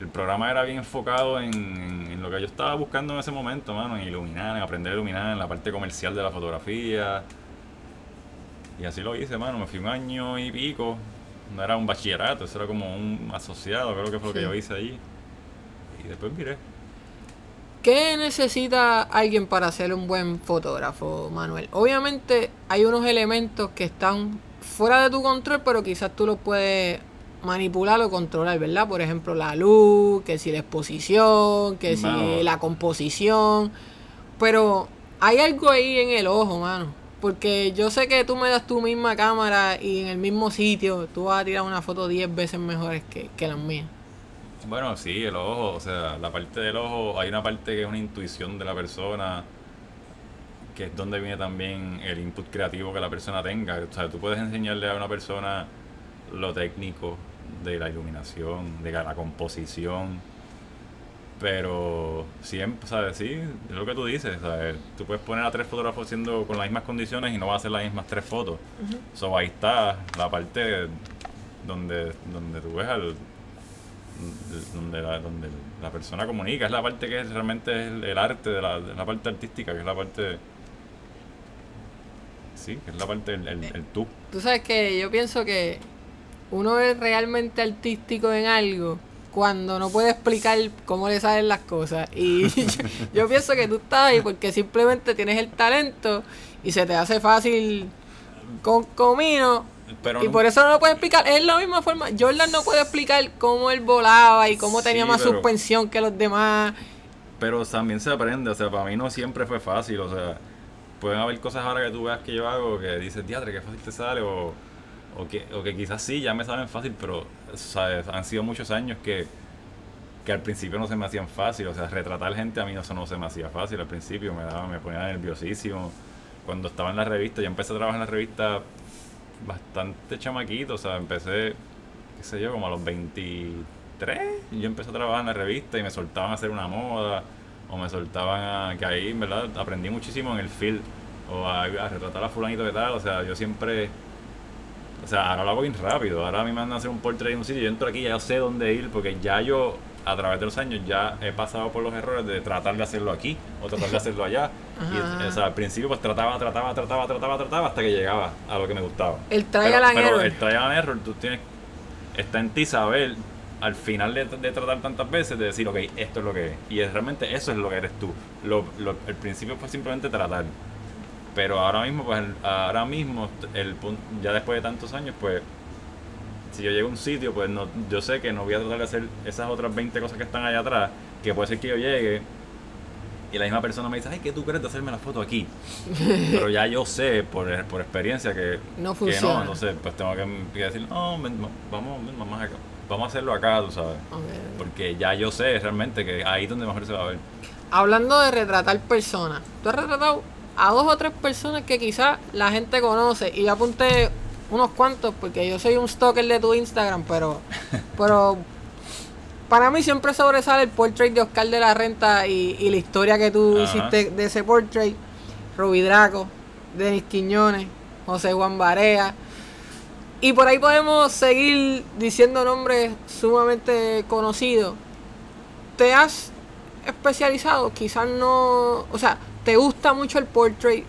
El programa era bien enfocado en, en- en lo que yo estaba buscando en ese momento, mano. En iluminar, en aprender a iluminar, en la parte comercial de la fotografía. Y así lo hice, mano. Me fui un año y pico. No era un bachillerato, eso era como un asociado, creo que fue lo que Sí. yo hice allí. Y después miré. ¿Qué necesita alguien para ser un buen fotógrafo, Manuel? Obviamente hay unos elementos que están fuera de tu control, pero quizás tú los puedes manipular o controlar, ¿verdad? Por ejemplo, la luz, que si la exposición, que Mano. si la composición. Pero hay algo ahí en el ojo, mano. Porque yo sé que tú me das tu misma cámara y en el mismo sitio tú vas a tirar una foto 10 veces mejores que, que las mías. Bueno, sí, el ojo, o sea, la parte del ojo, hay una parte que es una intuición de la persona, que es donde viene también el input creativo que la persona tenga. O sea, tú puedes enseñarle a una persona lo técnico de la iluminación, de la composición, pero siempre, ¿sabes? Sí, es lo que tú dices, ¿sabes? Tú puedes poner a tres fotógrafos haciendo con las mismas condiciones y no va a hacer las mismas tres fotos. So, ahí está la parte donde, donde tú ves al, donde la, donde la persona comunica, es la parte que es realmente es el, arte de la, la, parte artística, que es la parte... Sí, que es la parte, el, el, el tú. Tú sabes que yo pienso que uno es realmente artístico en algo cuando no puede explicar cómo le salen las cosas. Y yo, pienso que tú estás ahí porque simplemente tienes el talento y se te hace fácil con comino. y por eso no lo puede explicar. Es la misma forma. Jordan no puede explicar cómo él volaba y cómo tenía más suspensión que los demás. Pero también se aprende. O sea, para mí no siempre fue fácil. O sea, pueden haber cosas ahora que tú veas que yo hago que dices, diadre, qué fácil te sale. O o que, o que quizás sí, ya me saben fácil, pero ¿sabes? han sido muchos años que, que al principio no se me hacían fácil. O sea, retratar gente a mí eso no se me hacía fácil al principio, me daba, me ponía nerviosísimo. Cuando estaba en la revista, yo empecé a trabajar en la revista bastante chamaquito, o sea, empecé, qué sé yo, como a los 23, y yo empecé a trabajar en la revista y me soltaban a hacer una moda, o me soltaban a, que ahí, ¿verdad? Aprendí muchísimo en el field, o a, a retratar a fulanito de tal, o sea, yo siempre o sea, ahora lo hago bien rápido. Ahora a mí me mandan a hacer un portrait en un sitio. Yo entro aquí y ya sé dónde ir porque ya yo, a través de los años, ya he pasado por los errores de tratar de hacerlo aquí o tratar de hacerlo allá. y, o sea, al principio pues trataba, trataba, trataba, trataba, trataba hasta que llegaba a lo que me gustaba. El trial and error. El trial and error, tú tienes, está en ti saber al final de, de, tratar tantas veces de decir, ok, esto es lo que es. Y es, realmente eso es lo que eres tú. Lo, lo, el principio fue simplemente tratar. Pero ahora mismo, pues ahora mismo, el ya después de tantos años, pues si yo llego a un sitio, pues no, yo sé que no voy a tratar de hacer esas otras 20 cosas que están allá atrás, que puede ser que yo llegue y la misma persona me dice, ay, ¿qué tú crees de hacerme la foto aquí? Pero ya yo sé por, por experiencia que no funciona. no, entonces pues tengo que, decir, no, vamos, vamos, vamos a hacerlo acá, tú sabes. Porque ya yo sé realmente que ahí es donde mejor se va a ver. Hablando de retratar personas, ¿tú has retratado a dos o tres personas que quizás la gente conoce. Y yo apunté unos cuantos porque yo soy un stalker de tu Instagram, pero, pero para mí siempre sobresale el portrait de Oscar de la Renta y, la historia que tú hiciste de ese portrait. Ruby Draco, Denis Quiñones, José Juan Barea. Y por ahí podemos seguir diciendo nombres sumamente conocidos. Te has especializado, quizás no, o sea, te gusta mucho el portrait,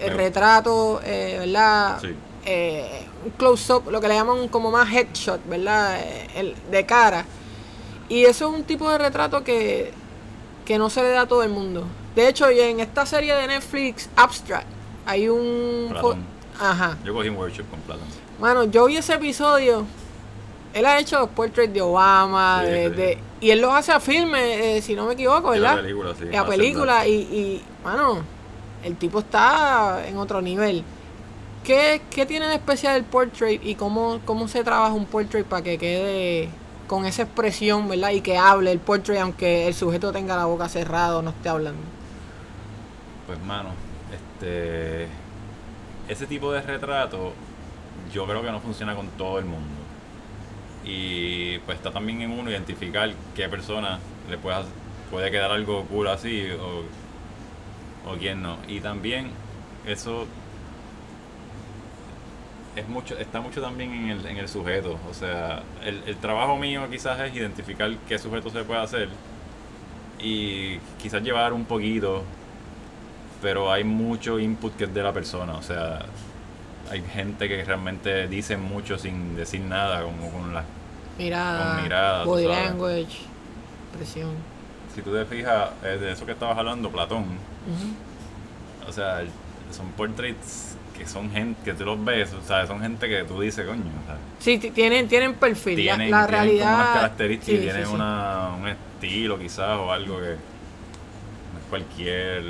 el retrato, eh, ¿verdad? Sí. Eh, un close-up, lo que le llaman como más headshot, ¿verdad? Eh, el, de cara. Y eso es un tipo de retrato que, que no se le da a todo el mundo. De hecho, en esta serie de Netflix, Abstract, hay un... Ajá. Yo cogí un workshop con Platón. Mano, yo vi ese episodio. Él ha hecho los portraits de Obama, de, y él los hace a filme, si no me equivoco, ¿verdad? a película, sí. A película, y, y bueno, el tipo está en otro nivel. ¿Qué, tiene de especial el portrait y cómo, cómo se trabaja un portrait para que quede con esa expresión, ¿verdad? Y que hable el portrait aunque el sujeto tenga la boca cerrada o no esté hablando. Pues mano, este ese tipo de retrato yo creo que no funciona con todo el mundo. Y pues está también en uno identificar qué persona le puede puede quedar algo cool así o, o quién no. Y también eso es mucho, está mucho también en el, en el sujeto. O sea, el, el trabajo mío quizás es identificar qué sujeto se puede hacer y quizás llevar un poquito, pero hay mucho input que es de la persona. O sea, hay gente que realmente dice mucho sin decir nada, como con las mirada, body language, presión. Si tú te fijas, de eso que estabas hablando, Platón, o sea, son portraits que son gente que tú los ves, o sea, son gente que tú dices, coño. O sí, tienen, tienen perfil, tienen, la, realidad. Como características, tienen una, un estilo quizás o algo que no es cualquier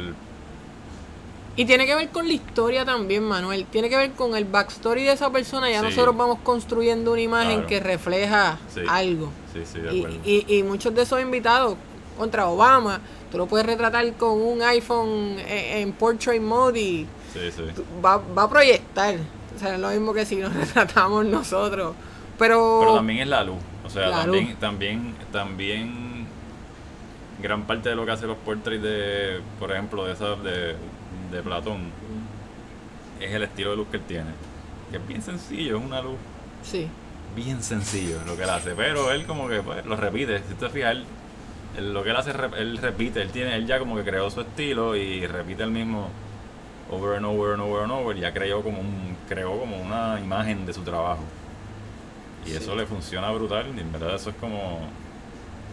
Y tiene que ver con la historia también, Manuel. Tiene que ver con el backstory de esa persona. Ya Sí. nosotros vamos construyendo una imagen Claro. que refleja Sí. algo. Sí, sí, de Y, acuerdo. y, y muchos de esos invitados contra Obama, tú lo puedes retratar con un iPhone en, en portrait mode y va, va a proyectar. O sea, es lo mismo que si nos retratamos nosotros. Pero, Pero también es la luz. O sea, La también, luz. también, también gran parte de lo que hace los portraits de, por ejemplo, de esa de, de Platón es el estilo de luz que él tiene. Que es bien sencillo, es una luz sí. bien sencillo lo que él hace. Pero él como que pues, lo repite. Si te fijas, él, él- lo que él hace, él repite. Él tiene, él ya como que creó su estilo y repite el mismo over and over and over and over. Ya creó como un, creó como una imagen de su trabajo. Y Sí. eso le funciona brutal. Y en verdad eso es como.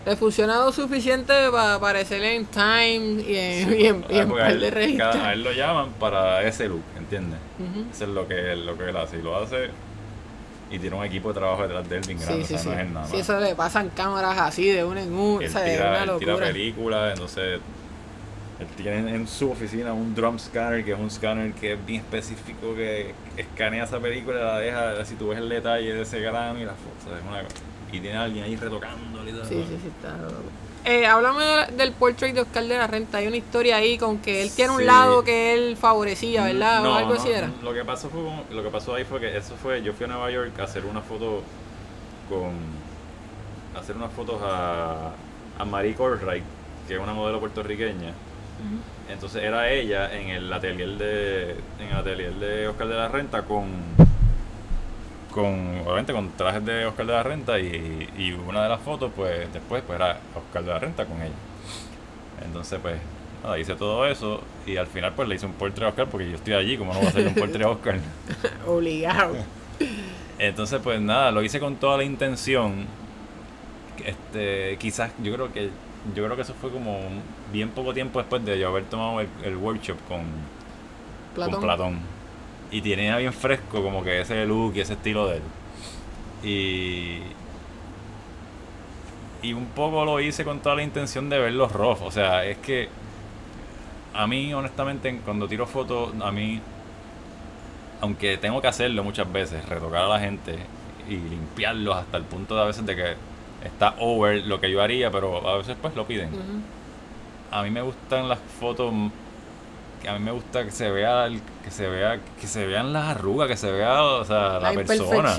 Le funcionado suficiente para aparecer en Time y en, y en, y en Ah, par de revistas. a él lo llaman para ese look, ¿entiendes? Ujú. Eso es lo que, él- lo que él hace. Y lo hace. Y tiene un equipo de trabajo detrás de él bien grande. Sí, sí, o sí. sea, no es nada Sí, más. eso le pasan cámaras así de una en una. Él o sea, tira, una él tira locura. películas, entonces él tiene en su oficina un drum scanner, que es un scanner que es bien específico, que escanea esa película y la deja, si tú ves el detalle de ese grano y la foto, es una cosa. Y tiene a alguien ahí retocándole y todo. Sí, sí, sí, está. Eh, háblame de la- del portrait de Oscar de la Renta. Hay una historia ahí con que él tiene un lado que él favorecía, ¿verdad? o algo no, así era. Lo que pasó fue como- lo que pasó ahí fue que eso fue, yo fui a Nueva York a hacer una foto con a hacer unas fotos a, a Marie Corright, que es una modelo puertorriqueña. Entonces era ella en el atelier de en el atelier de Oscar de la Renta con con obviamente con trajes de Oscar de la Renta y, y una de las fotos pues después pues era Oscar de la Renta con ella. Entonces pues nada, hice todo eso y al final pues le hice un portrait a Oscar porque yo estoy allí, como no voy a hacer un portrait a Oscar? Obligado. Entonces, pues nada, lo hice con toda la intención. Este, quizás, yo creo que yo creo que eso fue como bien poco tiempo después de yo haber tomado el, el workshop con Platón. con Platón. Y tenía bien fresco como que ese look y ese estilo de él. Y y un poco lo hice con toda la intención de verlos rough. O sea, es que a mí, honestamente, cuando tiro fotos, a mí, aunque tengo que hacerlo muchas veces, retocar a la gente y limpiarlos hasta el punto de a veces de que está over lo que yo haría, pero a veces pues lo piden. A mí me gustan las fotos a mí me gusta que se vea el- que se vea que se vean las arrugas, que se vea, o sea, la, La persona,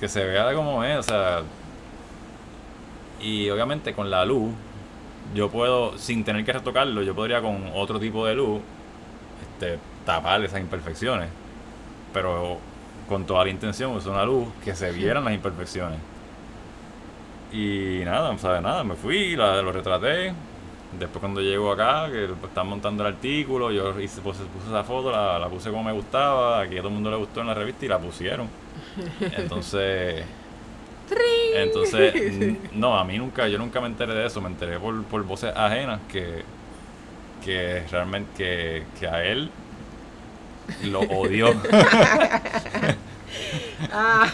que se vea como es, o sea, y obviamente con la luz yo puedo sin tener que retocarlo, yo podría con otro tipo de luz este tapar esas imperfecciones, pero con toda la intención usé una luz que se vieran las imperfecciones. Y nada, o sea, nada, me fui, la, lo retraté. Después cuando llego acá, que pues, están montando el artículo, yo hice, puse, puse esa foto, la, la puse como me gustaba, aquí a todo el mundo le gustó en la revista y la pusieron. Entonces, entonces, no, a mí nunca, yo nunca me enteré de eso, me enteré por, por voces ajenas que, que realmente, que, que a él lo odió. Ah,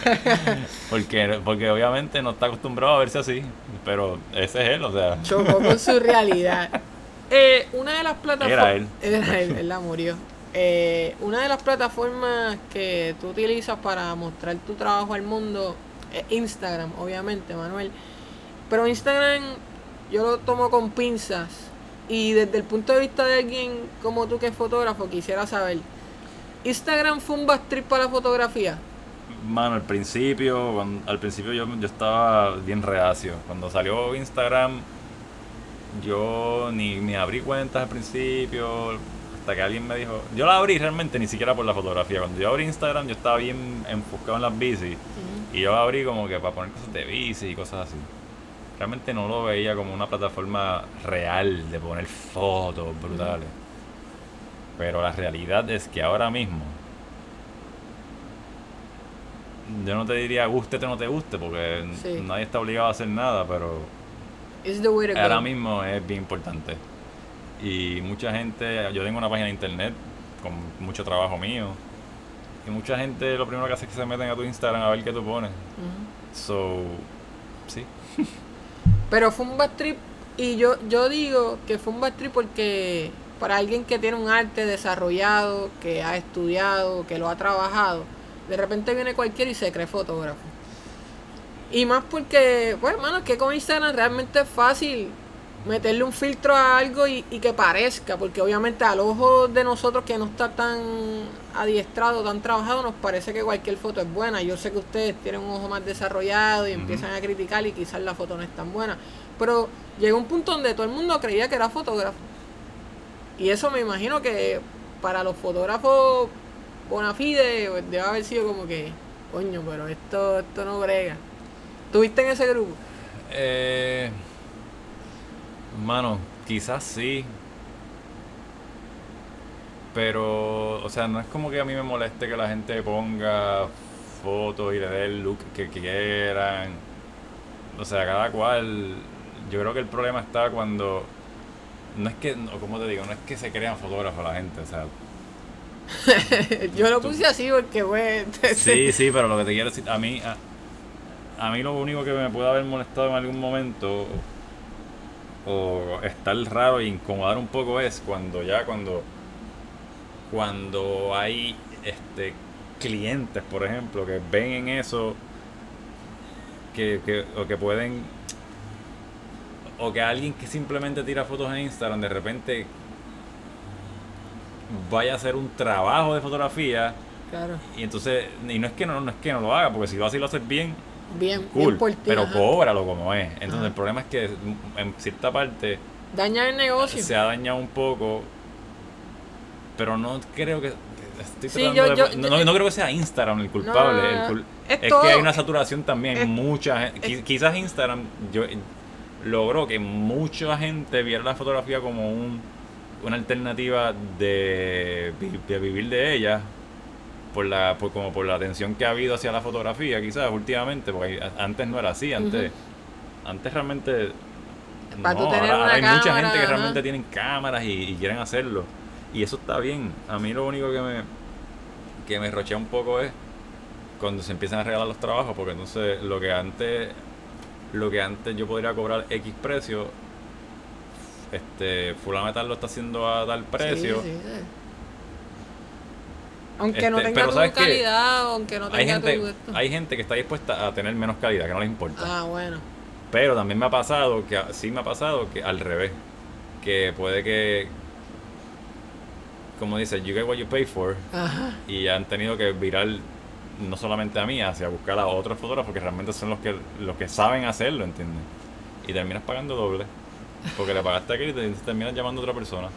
Porque, porque obviamente no está acostumbrado a verse así. Pero ese es él, o sea. chocó con su realidad. Eh, una de las plataformas. Era él. Era él, él la murió. Eh, una de las plataformas que tú utilizas para mostrar tu trabajo al mundo es Instagram, obviamente, Manuel. Pero Instagram yo lo tomo con pinzas. Y desde el punto de vista de alguien como tú que es fotógrafo, quisiera saber. ¿Instagram fue un bad trip para la fotografía? Mano, al principio, cuando- al principio yo, yo estaba bien reacio. Cuando salió Instagram, yo ni, ni abrí cuentas al principio. Hasta que alguien me dijo. Yo la abrí realmente ni siquiera por la fotografía. Cuando yo abrí Instagram, yo estaba bien enfocado en las bicis. Y yo abrí como que para poner cosas de bici y cosas así. Realmente no lo veía como una plataforma real de poner fotos brutales. Pero la realidad es que ahora mismo. Yo no te diría gústete o no te guste, porque Sí. nadie está obligado a hacer nada, pero ahora mismo es bien importante. Y mucha gente, yo tengo una página de internet con mucho trabajo mío. Y mucha gente lo primero que hace es que se meten a tu Instagram a ver qué tú pones. So, sí. Pero fue un bad trip. Y yo, yo digo que fue un bad trip porque para alguien que tiene un arte desarrollado, que ha estudiado, que lo ha trabajado, de repente viene cualquiera y se cree fotógrafo. Y más porque, pues hermano, es que con Instagram realmente es fácil meterle un filtro a algo y, y, que parezca, porque obviamente al ojo de nosotros que no está tan adiestrado, tan trabajado, nos parece que cualquier foto es buena. Yo sé que ustedes tienen un ojo más desarrollado y empiezan a criticar y quizás la foto no es tan buena. Pero llegó un punto donde todo el mundo creía que era fotógrafo. Y eso me imagino que para los fotógrafos bona fide debe haber sido como que, coño, pero esto, esto no brega. ¿Tuviste en ese grupo? Eh Mano, quizás sí. Pero, o sea, no es como que a mí me moleste que la gente ponga fotos y le dé el look que quieran. O sea, cada cual. Yo creo que el problema está cuando. No es que, como te digo, no es que se crean fotógrafos la gente, o sea. Yo lo puse así porque, güey. sí, sí, pero lo que te quiero decir, a mí. A, a mí lo único que me puede haber molestado en algún momento o estar raro e incomodar un poco es cuando ya cuando cuando hay este clientes por ejemplo que ven en eso que, que o que pueden o que alguien que simplemente tira fotos en Instagram de repente vaya a hacer un trabajo de fotografía claro. y entonces y no es que no, no es que no lo haga porque si lo haces y lo haces bien bien, cool, bien pero cóbralo como es. Entonces el problema es que en cierta parte daña el negocio. Se ha dañado un poco, pero no creo que sí, yo, yo, no, no, creo que sea Instagram el culpable. No, el es, es que hay una saturación también. Es, mucha Quizás Instagram yo, logró que mucha gente viera la fotografía como un, una alternativa de, de vivir de ella por la por, como por la atención que ha habido hacia la fotografía quizás últimamente porque antes no era así antes antes realmente no, ahora, hay mucha gente que realmente tienen cámaras y, quieren hacerlo y eso está bien. A mí lo único que me que me rochea un poco es cuando se empiezan a regalar los trabajos porque entonces lo que antes lo que antes yo podría cobrar X precio este fulano metal lo está haciendo a tal precio sí, sí, aunque no este, tenga tu calidad, aunque no tenga hay gente, tu Hay gente que está dispuesta a tener menos calidad, que no les importa. Ah, bueno. Pero también me ha pasado, que sí me ha pasado, que al revés. Que puede que, como dice, you get what you pay for. Ajá. Y han tenido que virar no solamente a mí, hacia buscar a otros fotógrafos que realmente son los que, los que saben hacerlo, ¿entiendes? Y terminas pagando doble. Porque le pagaste a aquel y te terminas llamando a otra persona.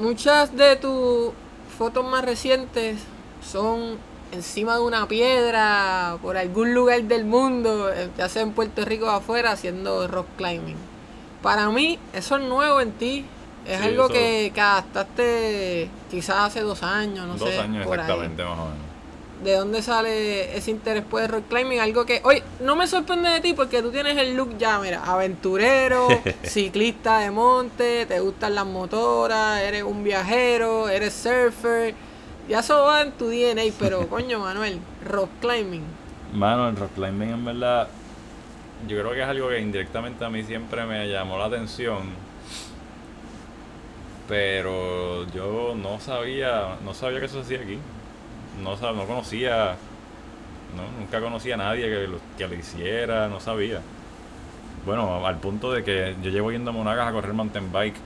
Muchas de tus fotos más recientes son encima de una piedra, por algún lugar del mundo, eh, ya sea en Puerto Rico o afuera, haciendo rock climbing. Para mí, eso es nuevo en ti. Es algo que, que, adaptaste quizás hace dos años, no dos sé. Dos años exactamente, más o menos. ¿De dónde sale ese interés por el rock climbing? Algo que, oye, no me sorprende de ti porque tú tienes el look ya, mira, aventurero, ciclista de monte, te gustan las motoras, eres un viajero, eres surfer. Ya eso va en tu DNA, pero coño, Manuel, rock climbing. Mano, el rock climbing en verdad, yo creo que es algo que indirectamente a mí siempre me llamó la atención. Pero yo no sabía, no sabía que eso se hacía aquí no, no conocía, no, nunca conocía a nadie que lo, que lo hiciera, no sabía. Bueno, al punto de que yo llevo yendo a Monagas a correr mountain bike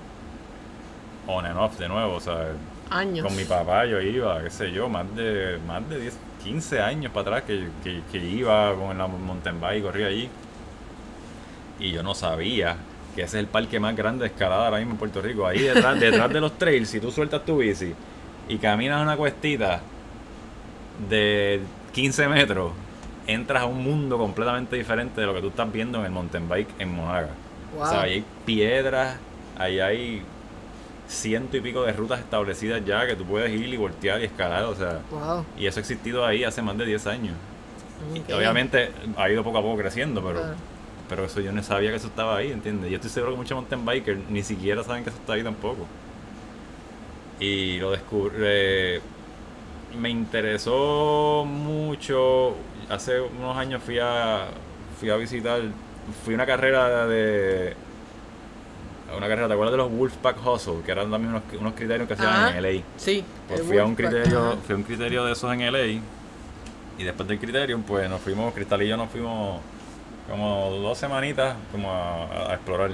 on and off de nuevo, o sea, años. con mi papá yo iba, qué sé yo, más de más de 10, 15 años para atrás que, que, que iba con el mountain bike, corría allí. Y yo no sabía que ese es el parque más grande de escalada ahora mismo en Puerto Rico. Ahí detrás, detrás de los trails, si tú sueltas tu bici y caminas una cuestita, de 15 metros, entras a un mundo completamente diferente de lo que tú estás viendo en el mountain bike en Monaga. O sea, ahí hay piedras, ahí hay ciento y pico de rutas establecidas ya que tú puedes ir y voltear y escalar, o sea, y eso ha existido ahí hace más de 10 años. Y obviamente ha ido poco a poco creciendo, pero pero eso yo no sabía que eso estaba ahí, ¿entiendes? Yo estoy seguro que muchos mountain bikers ni siquiera saben que eso está ahí tampoco. Y lo descubre me interesó mucho. Hace unos años fui a, fui a visitar, fui a una carrera de, una carrera, ¿te acuerdas de los Wolfpack Hustle? Que eran también unos, unos criterios que hacían Ajá. en LA. Sí. Pues fui a un criterio, fui a un criterio de esos en LA y después del criterio pues nos fuimos, Cristal y yo nos fuimos como dos semanitas como a, a explorar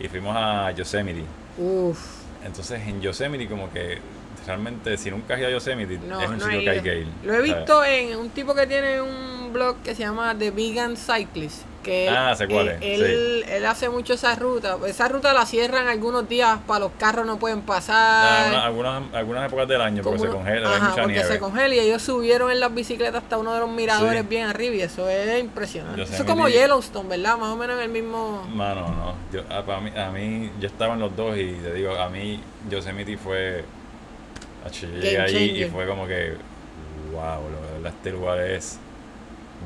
y fuimos a Yosemite. Uf. Entonces en Yosemite como que realmente si nunca has ido a Yosemite No, es un no sitio que hay que ir. Lo he ¿sabes? visto en un tipo que tiene un blog que se llama The Vegan Cyclist. Que él, Ah, sé cuál es, él, él hace mucho esa ruta. Esa ruta la cierran algunos días para los carros no pueden Ah, pasar. una- algunas, algunas épocas del año porque se congela, hay Ajá, mucha porque nieve. se congela y ellos subieron en las bicicletas hasta uno de los miradores Sí. bien arriba y eso es impresionante. Eso es como Yellowstone, ¿verdad? Más o menos en el mismo... Mano, no. Yo, a, para mí, a mí, yo estaba en los dos y te digo, a mí Yosemite fue... yo llegué ahí y fue como que, wow, lo este lugar es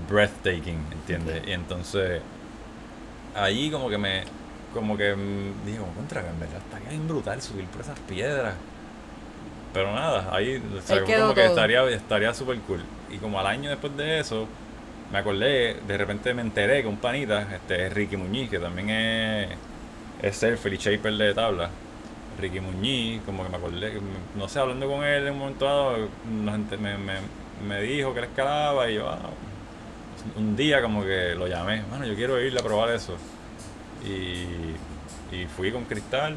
breathtaking, ¿entiendes? Y entonces, ahí como que me, como que dije, como contra, en verdad está bien brutal subir por esas piedras. Pero nada, ahí, o sea, Ahí como que todo. estaría estaría súper cool. Y como al año después de eso, me acordé, de repente me enteré que un panita, este es Ricky Muñiz, que también es, es surfer y shaper de tabla. Ricky Muñiz, como que me acordé, no sé, hablando con él en un momento dado, nos me, me, dijo que él escalaba y yo, ah, un día como que lo llamé, mano, yo quiero ir a probar eso. Y, fui con Cristal,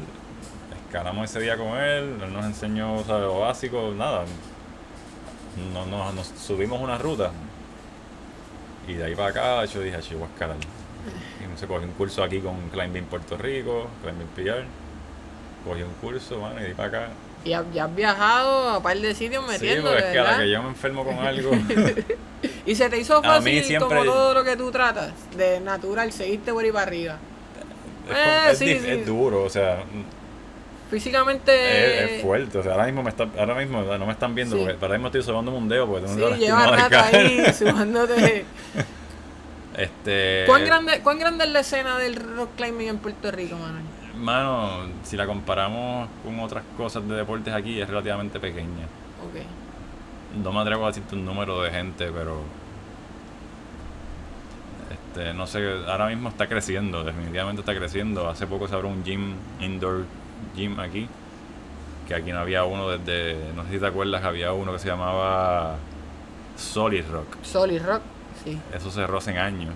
escalamos ese día con él, él nos enseñó o lo básico, nada. No, no- nos subimos una ruta. Y de ahí para acá yo dije, "Acho, voy a escalar. Y se cogí un curso aquí con Climbing Puerto Rico, Climbing PR. Cogí un curso, mano, y ahí para acá. Y ya has viajado a un par de sitios Sí, metiéndole, porque es que a que yo me enfermo con algo. Y se te hizo A mí fácil siempre- como todo lo que tú tratas, de natural, seguiste por ahí para arriba. es, Eh, es sí, sí. es duro, o sea, Físicamente... es, fuerte. O sea, ahora mismo, me está, ahora mismo no me están viendo, Sí. porque ahora mismo estoy sobando un dedo porque tengo Sí, un del rato ahí cara. sumándote. Este, ¿Cuán grande, ¿Cuán grande es la escena del rock climbing en Puerto Rico, Manuel? Mano, si la comparamos con otras cosas de deportes aquí, es relativamente pequeña. Ok. No me atrevo a decirte un número de gente, pero. Este, no sé, ahora mismo está creciendo, definitivamente está creciendo. Hace poco se abrió un gym, indoor gym aquí, que aquí no había uno desde, no sé si te acuerdas, había uno que se llamaba Solid Rock. Solid Rock, sí. Eso cerró hace años.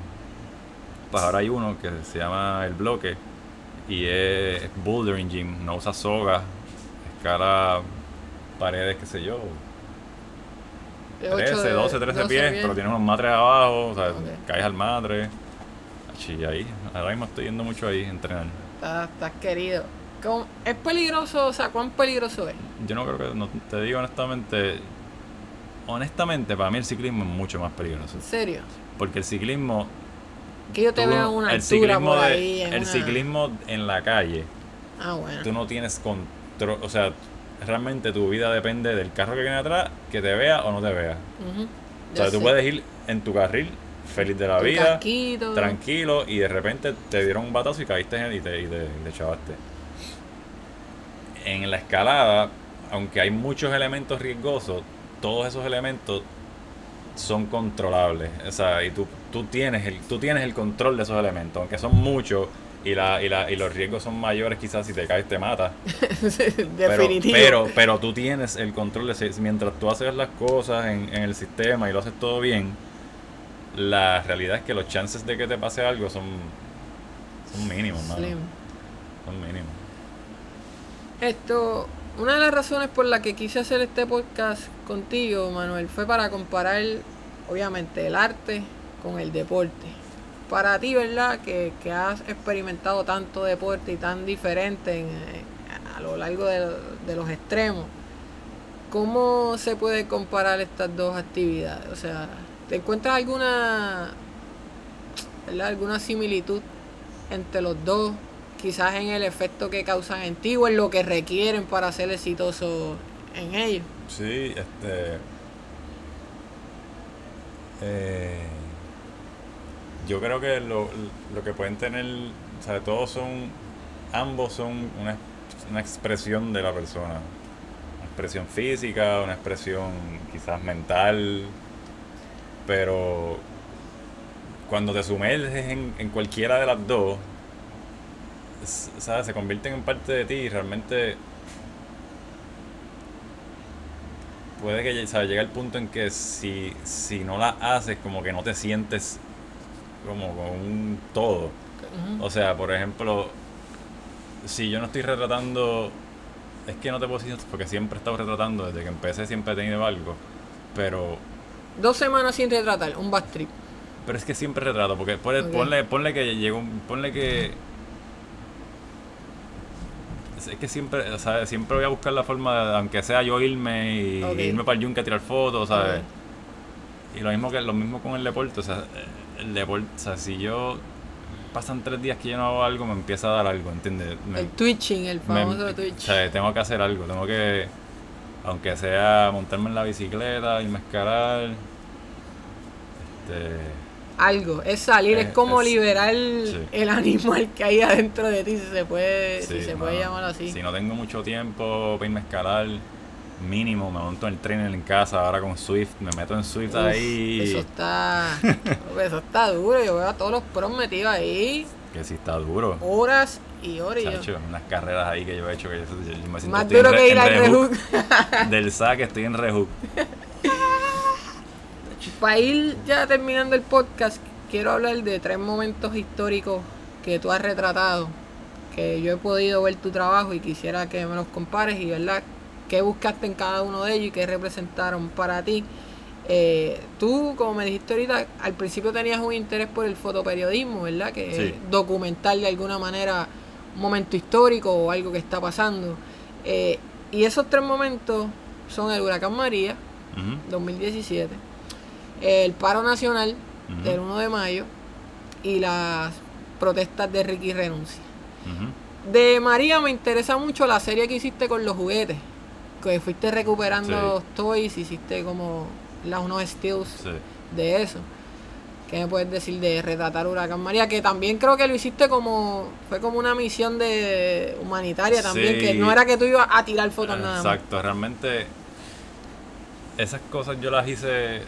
Pues ahora hay uno que se llama El Bloque y es Bouldering Gym, no usa soga, escala paredes, qué sé yo, De ocho 13, de- 12, 13 12 pies, pero tiene unos matres abajo, o sea, Ok. caes al matre. Y ahí, ahora mismo estoy yendo mucho ahí a entrenar. Estás, estás querido. ¿Cómo- ¿Es peligroso? O sea, ¿cuán peligroso es? Yo no creo que, no, te digo honestamente, honestamente para mí el ciclismo es mucho más peligroso. ¿En serio? Porque el ciclismo, Que yo te tú- veo una el altura ciclismo, por de- ahí. en el una- ciclismo en la calle, Ah, bueno. tú no tienes control, o sea, realmente tu vida depende del carro que viene atrás, que te vea o no te vea. O sea, tú sé. puedes ir en tu carril, feliz de la Tu vida, casquito. tranquilo, y de repente te dieron un batazo y caíste en- y te, y te, y te chavaste. En la escalada, aunque hay muchos elementos riesgosos, todos esos elementos son controlables. O sea, y tú, tú, tienes el, tú tienes el control de esos elementos, aunque son muchos y, la, y, la, y los riesgos son mayores, quizás si te caes te mata. Definitivo. pero, pero tú tienes el control de si- mientras tú haces las cosas en, en el sistema y lo haces todo bien, la realidad es que los chances de que te pase algo son, son mínimos, mano. Son mínimos. Esto, una de las razones por la que quise hacer este podcast contigo, Manuel, fue para comparar, obviamente, el arte con el deporte. Para ti, ¿verdad? Que, que has experimentado tanto deporte y tan diferente en, eh, a lo largo de, de los extremos, ¿cómo se puede comparar estas dos actividades? O sea, ¿te encuentras alguna, alguna similitud entre los dos? Quizás en el efecto que causan en ti o en lo que requieren para ser exitoso en ellos. Sí, este. eh, yo creo que lo, lo que pueden tener, o sea, todos son, ambos son una, una expresión de la persona. Una expresión física, una expresión quizás mental, pero cuando te sumerges en, en cualquiera de las dos, s- ¿sabes? Se convierten en parte de ti y realmente puede que ¿sabes? llegue el punto en que si, si no la haces, como que no te sientes como con un todo. O sea, por ejemplo, si yo no estoy retratando, es que no te puedo decir porque siempre he estado retratando, desde que empecé siempre he tenido algo, pero Dos semanas sin retratar, un bad trip. pero es que siempre retrato, porque ponle, Ok. ponle, ponle que llegó un, ponle que es que siempre, o sea, siempre voy a buscar la forma, de, aunque sea yo irme y irme para el yunque a tirar fotos, ¿sabes? Y lo mismo que lo mismo con el deporte, o sea, el deporte, o sea, si yo pasan tres días que yo no hago algo, me empieza a dar algo, ¿entiendes? Me- El twitching, el me- famoso o twitch. sea, tengo que hacer algo, tengo que, aunque sea montarme en la bicicleta, irme a escalar, este, Algo, es salir, es Eh, como es- liberar sí. el animal que hay adentro de ti, si se puede, si se puede llamar así. Si no tengo mucho tiempo para irme a escalar, mínimo me monto en el tren en casa, ahora con Swift, me meto en Swift Uf, ahí, Eso está, eso está duro, yo veo a todos los pros metidos ahí, que sí está duro. horas y horas. Chacho, unas carreras ahí que yo he hecho que yo, yo me siento Más duro que ir al rehook. Del saque estoy en rehook. Para ir ya terminando el podcast, quiero hablar de tres momentos históricos que tú has retratado, que yo he podido ver tu trabajo y quisiera que me los compares y verdad qué buscaste en cada uno de ellos y qué representaron para ti. Eh, tú, como me dijiste ahorita, al principio tenías un interés por el fotoperiodismo, ¿verdad? Que Sí. es documentar de alguna manera un momento histórico o algo que está pasando. Eh, y esos tres momentos son el huracán María, Ujú, 2017, el paro nacional Ujú. del 1 de mayo y las protestas de Ricky Renuncia. De María me interesa mucho la serie que hiciste con los juguetes, que fuiste recuperando Sí. los toys, hiciste como las unos stills Sí. de eso. ¿Qué me puedes decir de retratar Huracán María? Que también creo que lo hiciste como, fue como una misión de humanitaria también, Sí. que no era que tú ibas a tirar fotos nada más. Exacto, realmente esas cosas yo las hice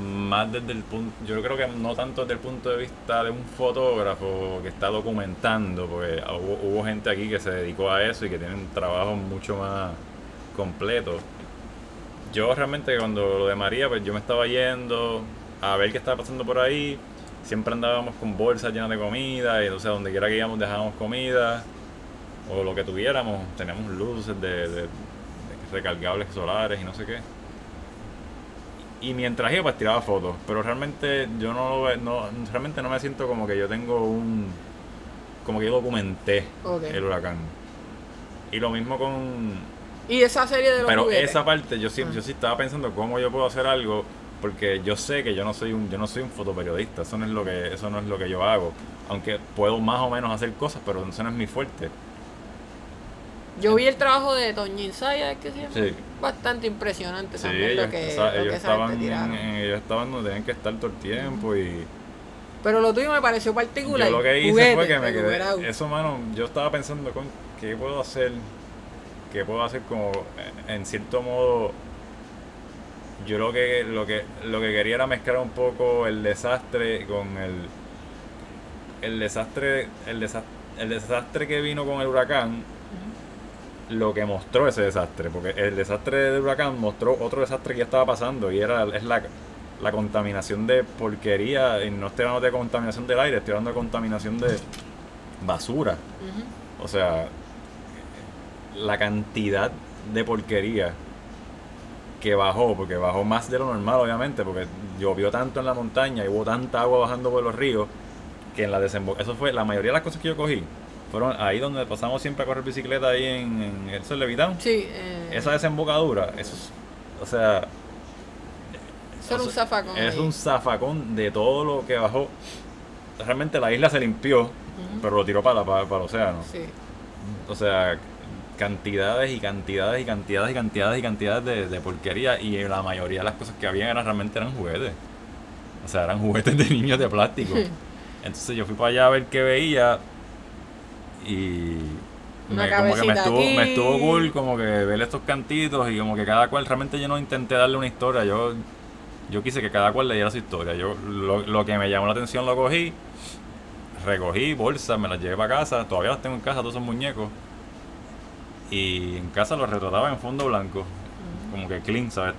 más desde el punto, yo creo que no tanto desde el punto de vista de un fotógrafo que está documentando, porque hubo, hubo gente aquí que se dedicó a eso y que tienen trabajos mucho más completos. Yo realmente cuando lo de María, pues yo me estaba yendo a ver qué estaba pasando por ahí. Siempre andábamos con bolsas llenas de comida y entonces donde quiera que íbamos dejábamos comida o lo que tuviéramos. Teníamos luces de recargables solares y no sé qué. Y mientras iba pues tiraba fotos, pero realmente yo no, no realmente no me siento como que yo tengo un como que yo documenté el huracán. Y lo mismo con Y esa serie de los pero juguetes. esa parte yo sí, Ah. yo sí estaba pensando cómo yo puedo hacer algo porque yo sé que yo no soy un yo no soy un fotoperiodista, eso no es lo que eso no es lo que yo hago, aunque puedo más o menos hacer cosas, pero eso no es mi fuerte. Yo vi el trabajo de Toñín Saya, que se llama. Sí. Bastante impresionante Sí, también ellos, lo que, esa- lo ellos que estaban en- ellos estaban donde tenían que estar todo el tiempo y Pero lo tuyo me pareció particular. yo lo que hice Juguete, fue que me quedé eso mano, yo estaba pensando con qué puedo hacer qué puedo hacer como eh, en cierto modo yo lo que lo que lo que quería era mezclar un poco el desastre con el el desastre el desastre, el desastre que vino con el huracán lo que mostró ese desastre porque el desastre del huracán mostró otro desastre que ya estaba pasando y era es la la contaminación de porquería y no estoy hablando de contaminación del aire estoy hablando de contaminación de basura. O sea, la cantidad de porquería que bajó, porque bajó más de lo normal, obviamente, porque llovió tanto en la montaña y hubo tanta agua bajando por los ríos, que en la desembocadura, eso fue la mayoría de las cosas que yo cogí, fueron ahí donde pasamos siempre a correr bicicleta, ahí en, en el Sol. Sí, eh, Esa desembocadura, eso es, o sea, eso era un zafacón. es ahí. un zafacón de todo lo que bajó. Realmente la isla se limpió, pero lo tiró para, para, para el océano. Sí. O sea, cantidades y cantidades y cantidades y cantidades y cantidades de, de porquería y la mayoría de las cosas que habían eran, realmente eran juguetes. O sea, eran juguetes de niños de plástico. Entonces yo fui para allá a ver qué veía y me, como que me estuvo, aquí. me estuvo cool como que ver estos cantitos y como que cada cual realmente yo no intenté darle una historia, yo yo quise que cada cual le diera su historia. Yo lo, lo que me llamó la atención lo cogí. recogí bolsas, me las llevé para casa, todavía las tengo en casa, todos esos muñecos. Y en casa los retrataba en fondo blanco, como que clean, ¿sabes?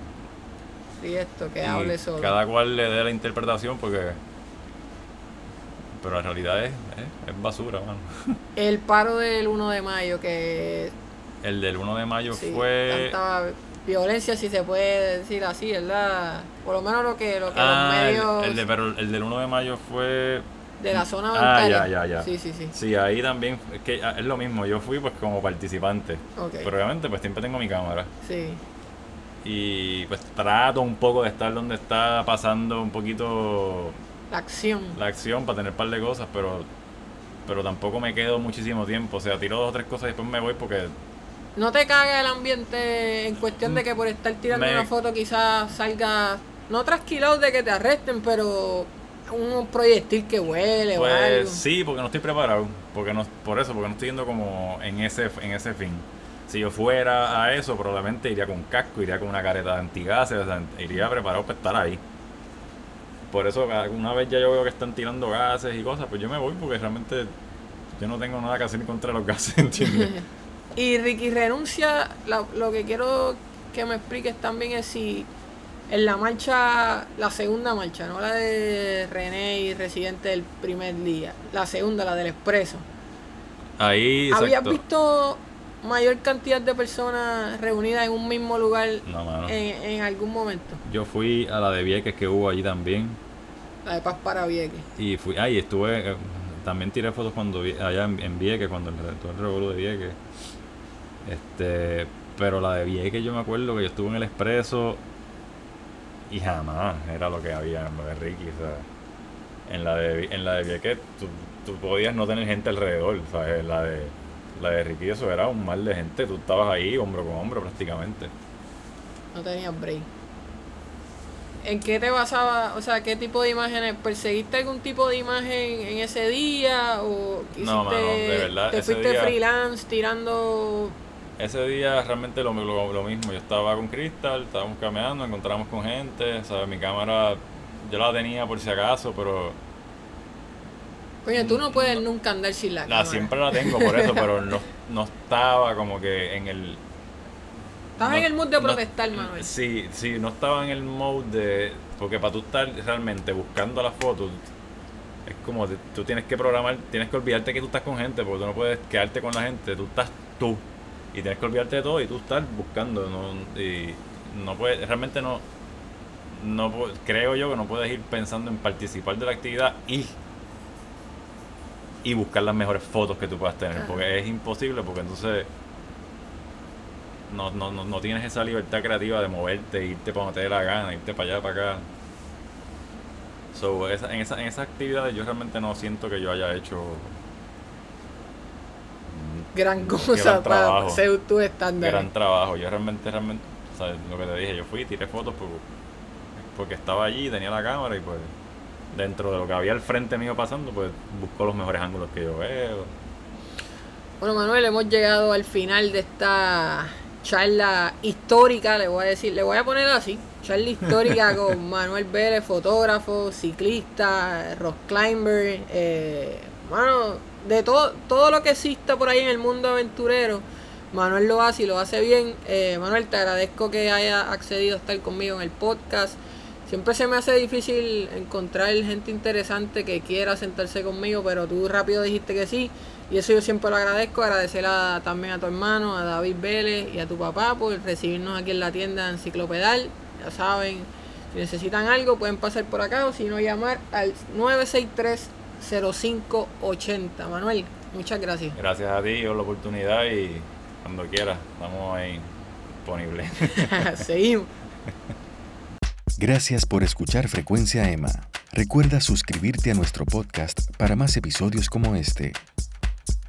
Y esto, que Y hable solo. Cada cual le dé la interpretación porque... Pero en realidad es, es, es basura, mano. El paro del 1 de mayo, que El del 1 de mayo sí, fue... tanta violencia, si se puede decir así, ¿verdad? Por lo menos lo que, lo que Ah, los el, medios el de, pero el del 1 de mayo fue... de la zona Ah, bancaria. ya, ya, ya. Sí, sí, sí. Sí, ahí también, es que ah, es lo mismo, yo fui pues como participante. Ok. Pero obviamente pues siempre tengo mi cámara. Sí. Y pues trato un poco de estar donde está pasando un poquito La acción. la acción para tener un par de cosas, pero pero tampoco me quedo muchísimo tiempo. O sea, tiro dos o tres cosas y después me voy porque ¿No te caga el ambiente en cuestión de que por estar tirando Me- una foto quizás salga, no trasquilado de que te arresten, pero un proyectil que huele o algo? Pues sí, porque no estoy preparado. Porque no, por eso, porque no estoy yendo como en ese, en ese fin. Si yo fuera a eso, probablemente iría con casco, iría con una careta de antigases, o sea, iría preparado para estar ahí. Por eso, una vez ya yo veo que están tirando gases y cosas, pues yo me voy porque realmente yo no tengo nada que hacer contra los gases, ¿entiendes? Y Ricky renuncia, la- lo que quiero que me expliques también es si en la marcha, la segunda marcha, no la de René y Residente del primer día, la segunda, la del Expreso. Ahí, ¿Habías exacto. visto mayor cantidad de personas reunidas en un mismo lugar No, en, en algún momento? Yo fui a la de Vieques que hubo allí también. La de Paz para Vieques. Y fui, ay, estuve, eh, también tiré fotos cuando allá en, en Vieques, cuando el, todo el revolú de Vieques. Este, pero la de Vieques yo me acuerdo que yo estuve en el expreso y jamás era lo que había en de Ricky, o sea, en la de, en la de Vieques tú, tú podías no tener gente alrededor, ¿sabes? En la de, la de Ricky eso era un mal de gente, tú estabas ahí hombro con hombro prácticamente. No tenías break. ¿En qué te basaba? O sea, ¿qué tipo de imágenes? ¿Perseguiste algún tipo de imagen en ese día? ¿O hiciste, No, mano, de verdad, te fuiste día- freelance tirando Ese día realmente lo, lo, lo mismo, yo estaba con Crystal, estábamos caminando, encontramos con gente, ¿sabes? Mi cámara yo la tenía por si acaso, pero Coño, tú no puedes nunca andar sin la la, cámara. siempre la tengo por eso, pero no, no estaba como que en el... No- en el mood de no- protestar, Manuel. Sí, sí, no estaba en el mode de... Porque para tú estar realmente buscando las fotos, es como tú tienes que programar, tienes que olvidarte que tú estás con gente, porque tú no puedes quedarte con la gente, tú estás tú. Y tienes que olvidarte de todo y tú estás buscando, ¿no? Y no puedes, realmente no, no creo yo que no puedes ir pensando en participar de la actividad y y buscar las mejores fotos que tú puedas tener, Ajá. porque es imposible, porque entonces no, no, no, no tienes esa libertad creativa de moverte, irte para donde te dé la gana, irte para allá, para acá. So, esa, en, esa, en esas actividades yo realmente no siento que yo haya hecho Gran Gran cosa para ser tu estándar. gran trabajo. Yo realmente, realmente, ¿sabes? lo que te dije, yo fui, tiré fotos por- porque estaba allí, tenía la cámara y pues dentro de lo que había al frente mío pasando, pues busco los mejores ángulos que yo veo. Bueno, Manuel, hemos llegado al final de esta charla histórica, le voy a decir, le voy a poner así, charla histórica con Manuel Vélez, fotógrafo, ciclista, rock climber, eh, mano, de todo, todo lo que exista por ahí en el mundo aventurero, Manuel lo hace y lo hace bien. Eh, Manuel, te agradezco que haya accedido a estar conmigo en el podcast. Siempre se me hace difícil encontrar gente interesante que quiera sentarse conmigo, pero tú rápido dijiste que sí. Y eso yo siempre lo agradezco. Agradecer a- también a tu hermano, a David Vélez y a tu papá por recibirnos aquí en la tienda Enciclopedal. Ya saben, si necesitan algo pueden pasar por acá o si no llamar al 963-0580. Manuel, muchas gracias. Gracias a ti por la oportunidad y cuando quieras, estamos ahí disponibles. Seguimos. Gracias por escuchar Frecuencia Emma. Recuerda suscribirte a nuestro podcast para más episodios como este.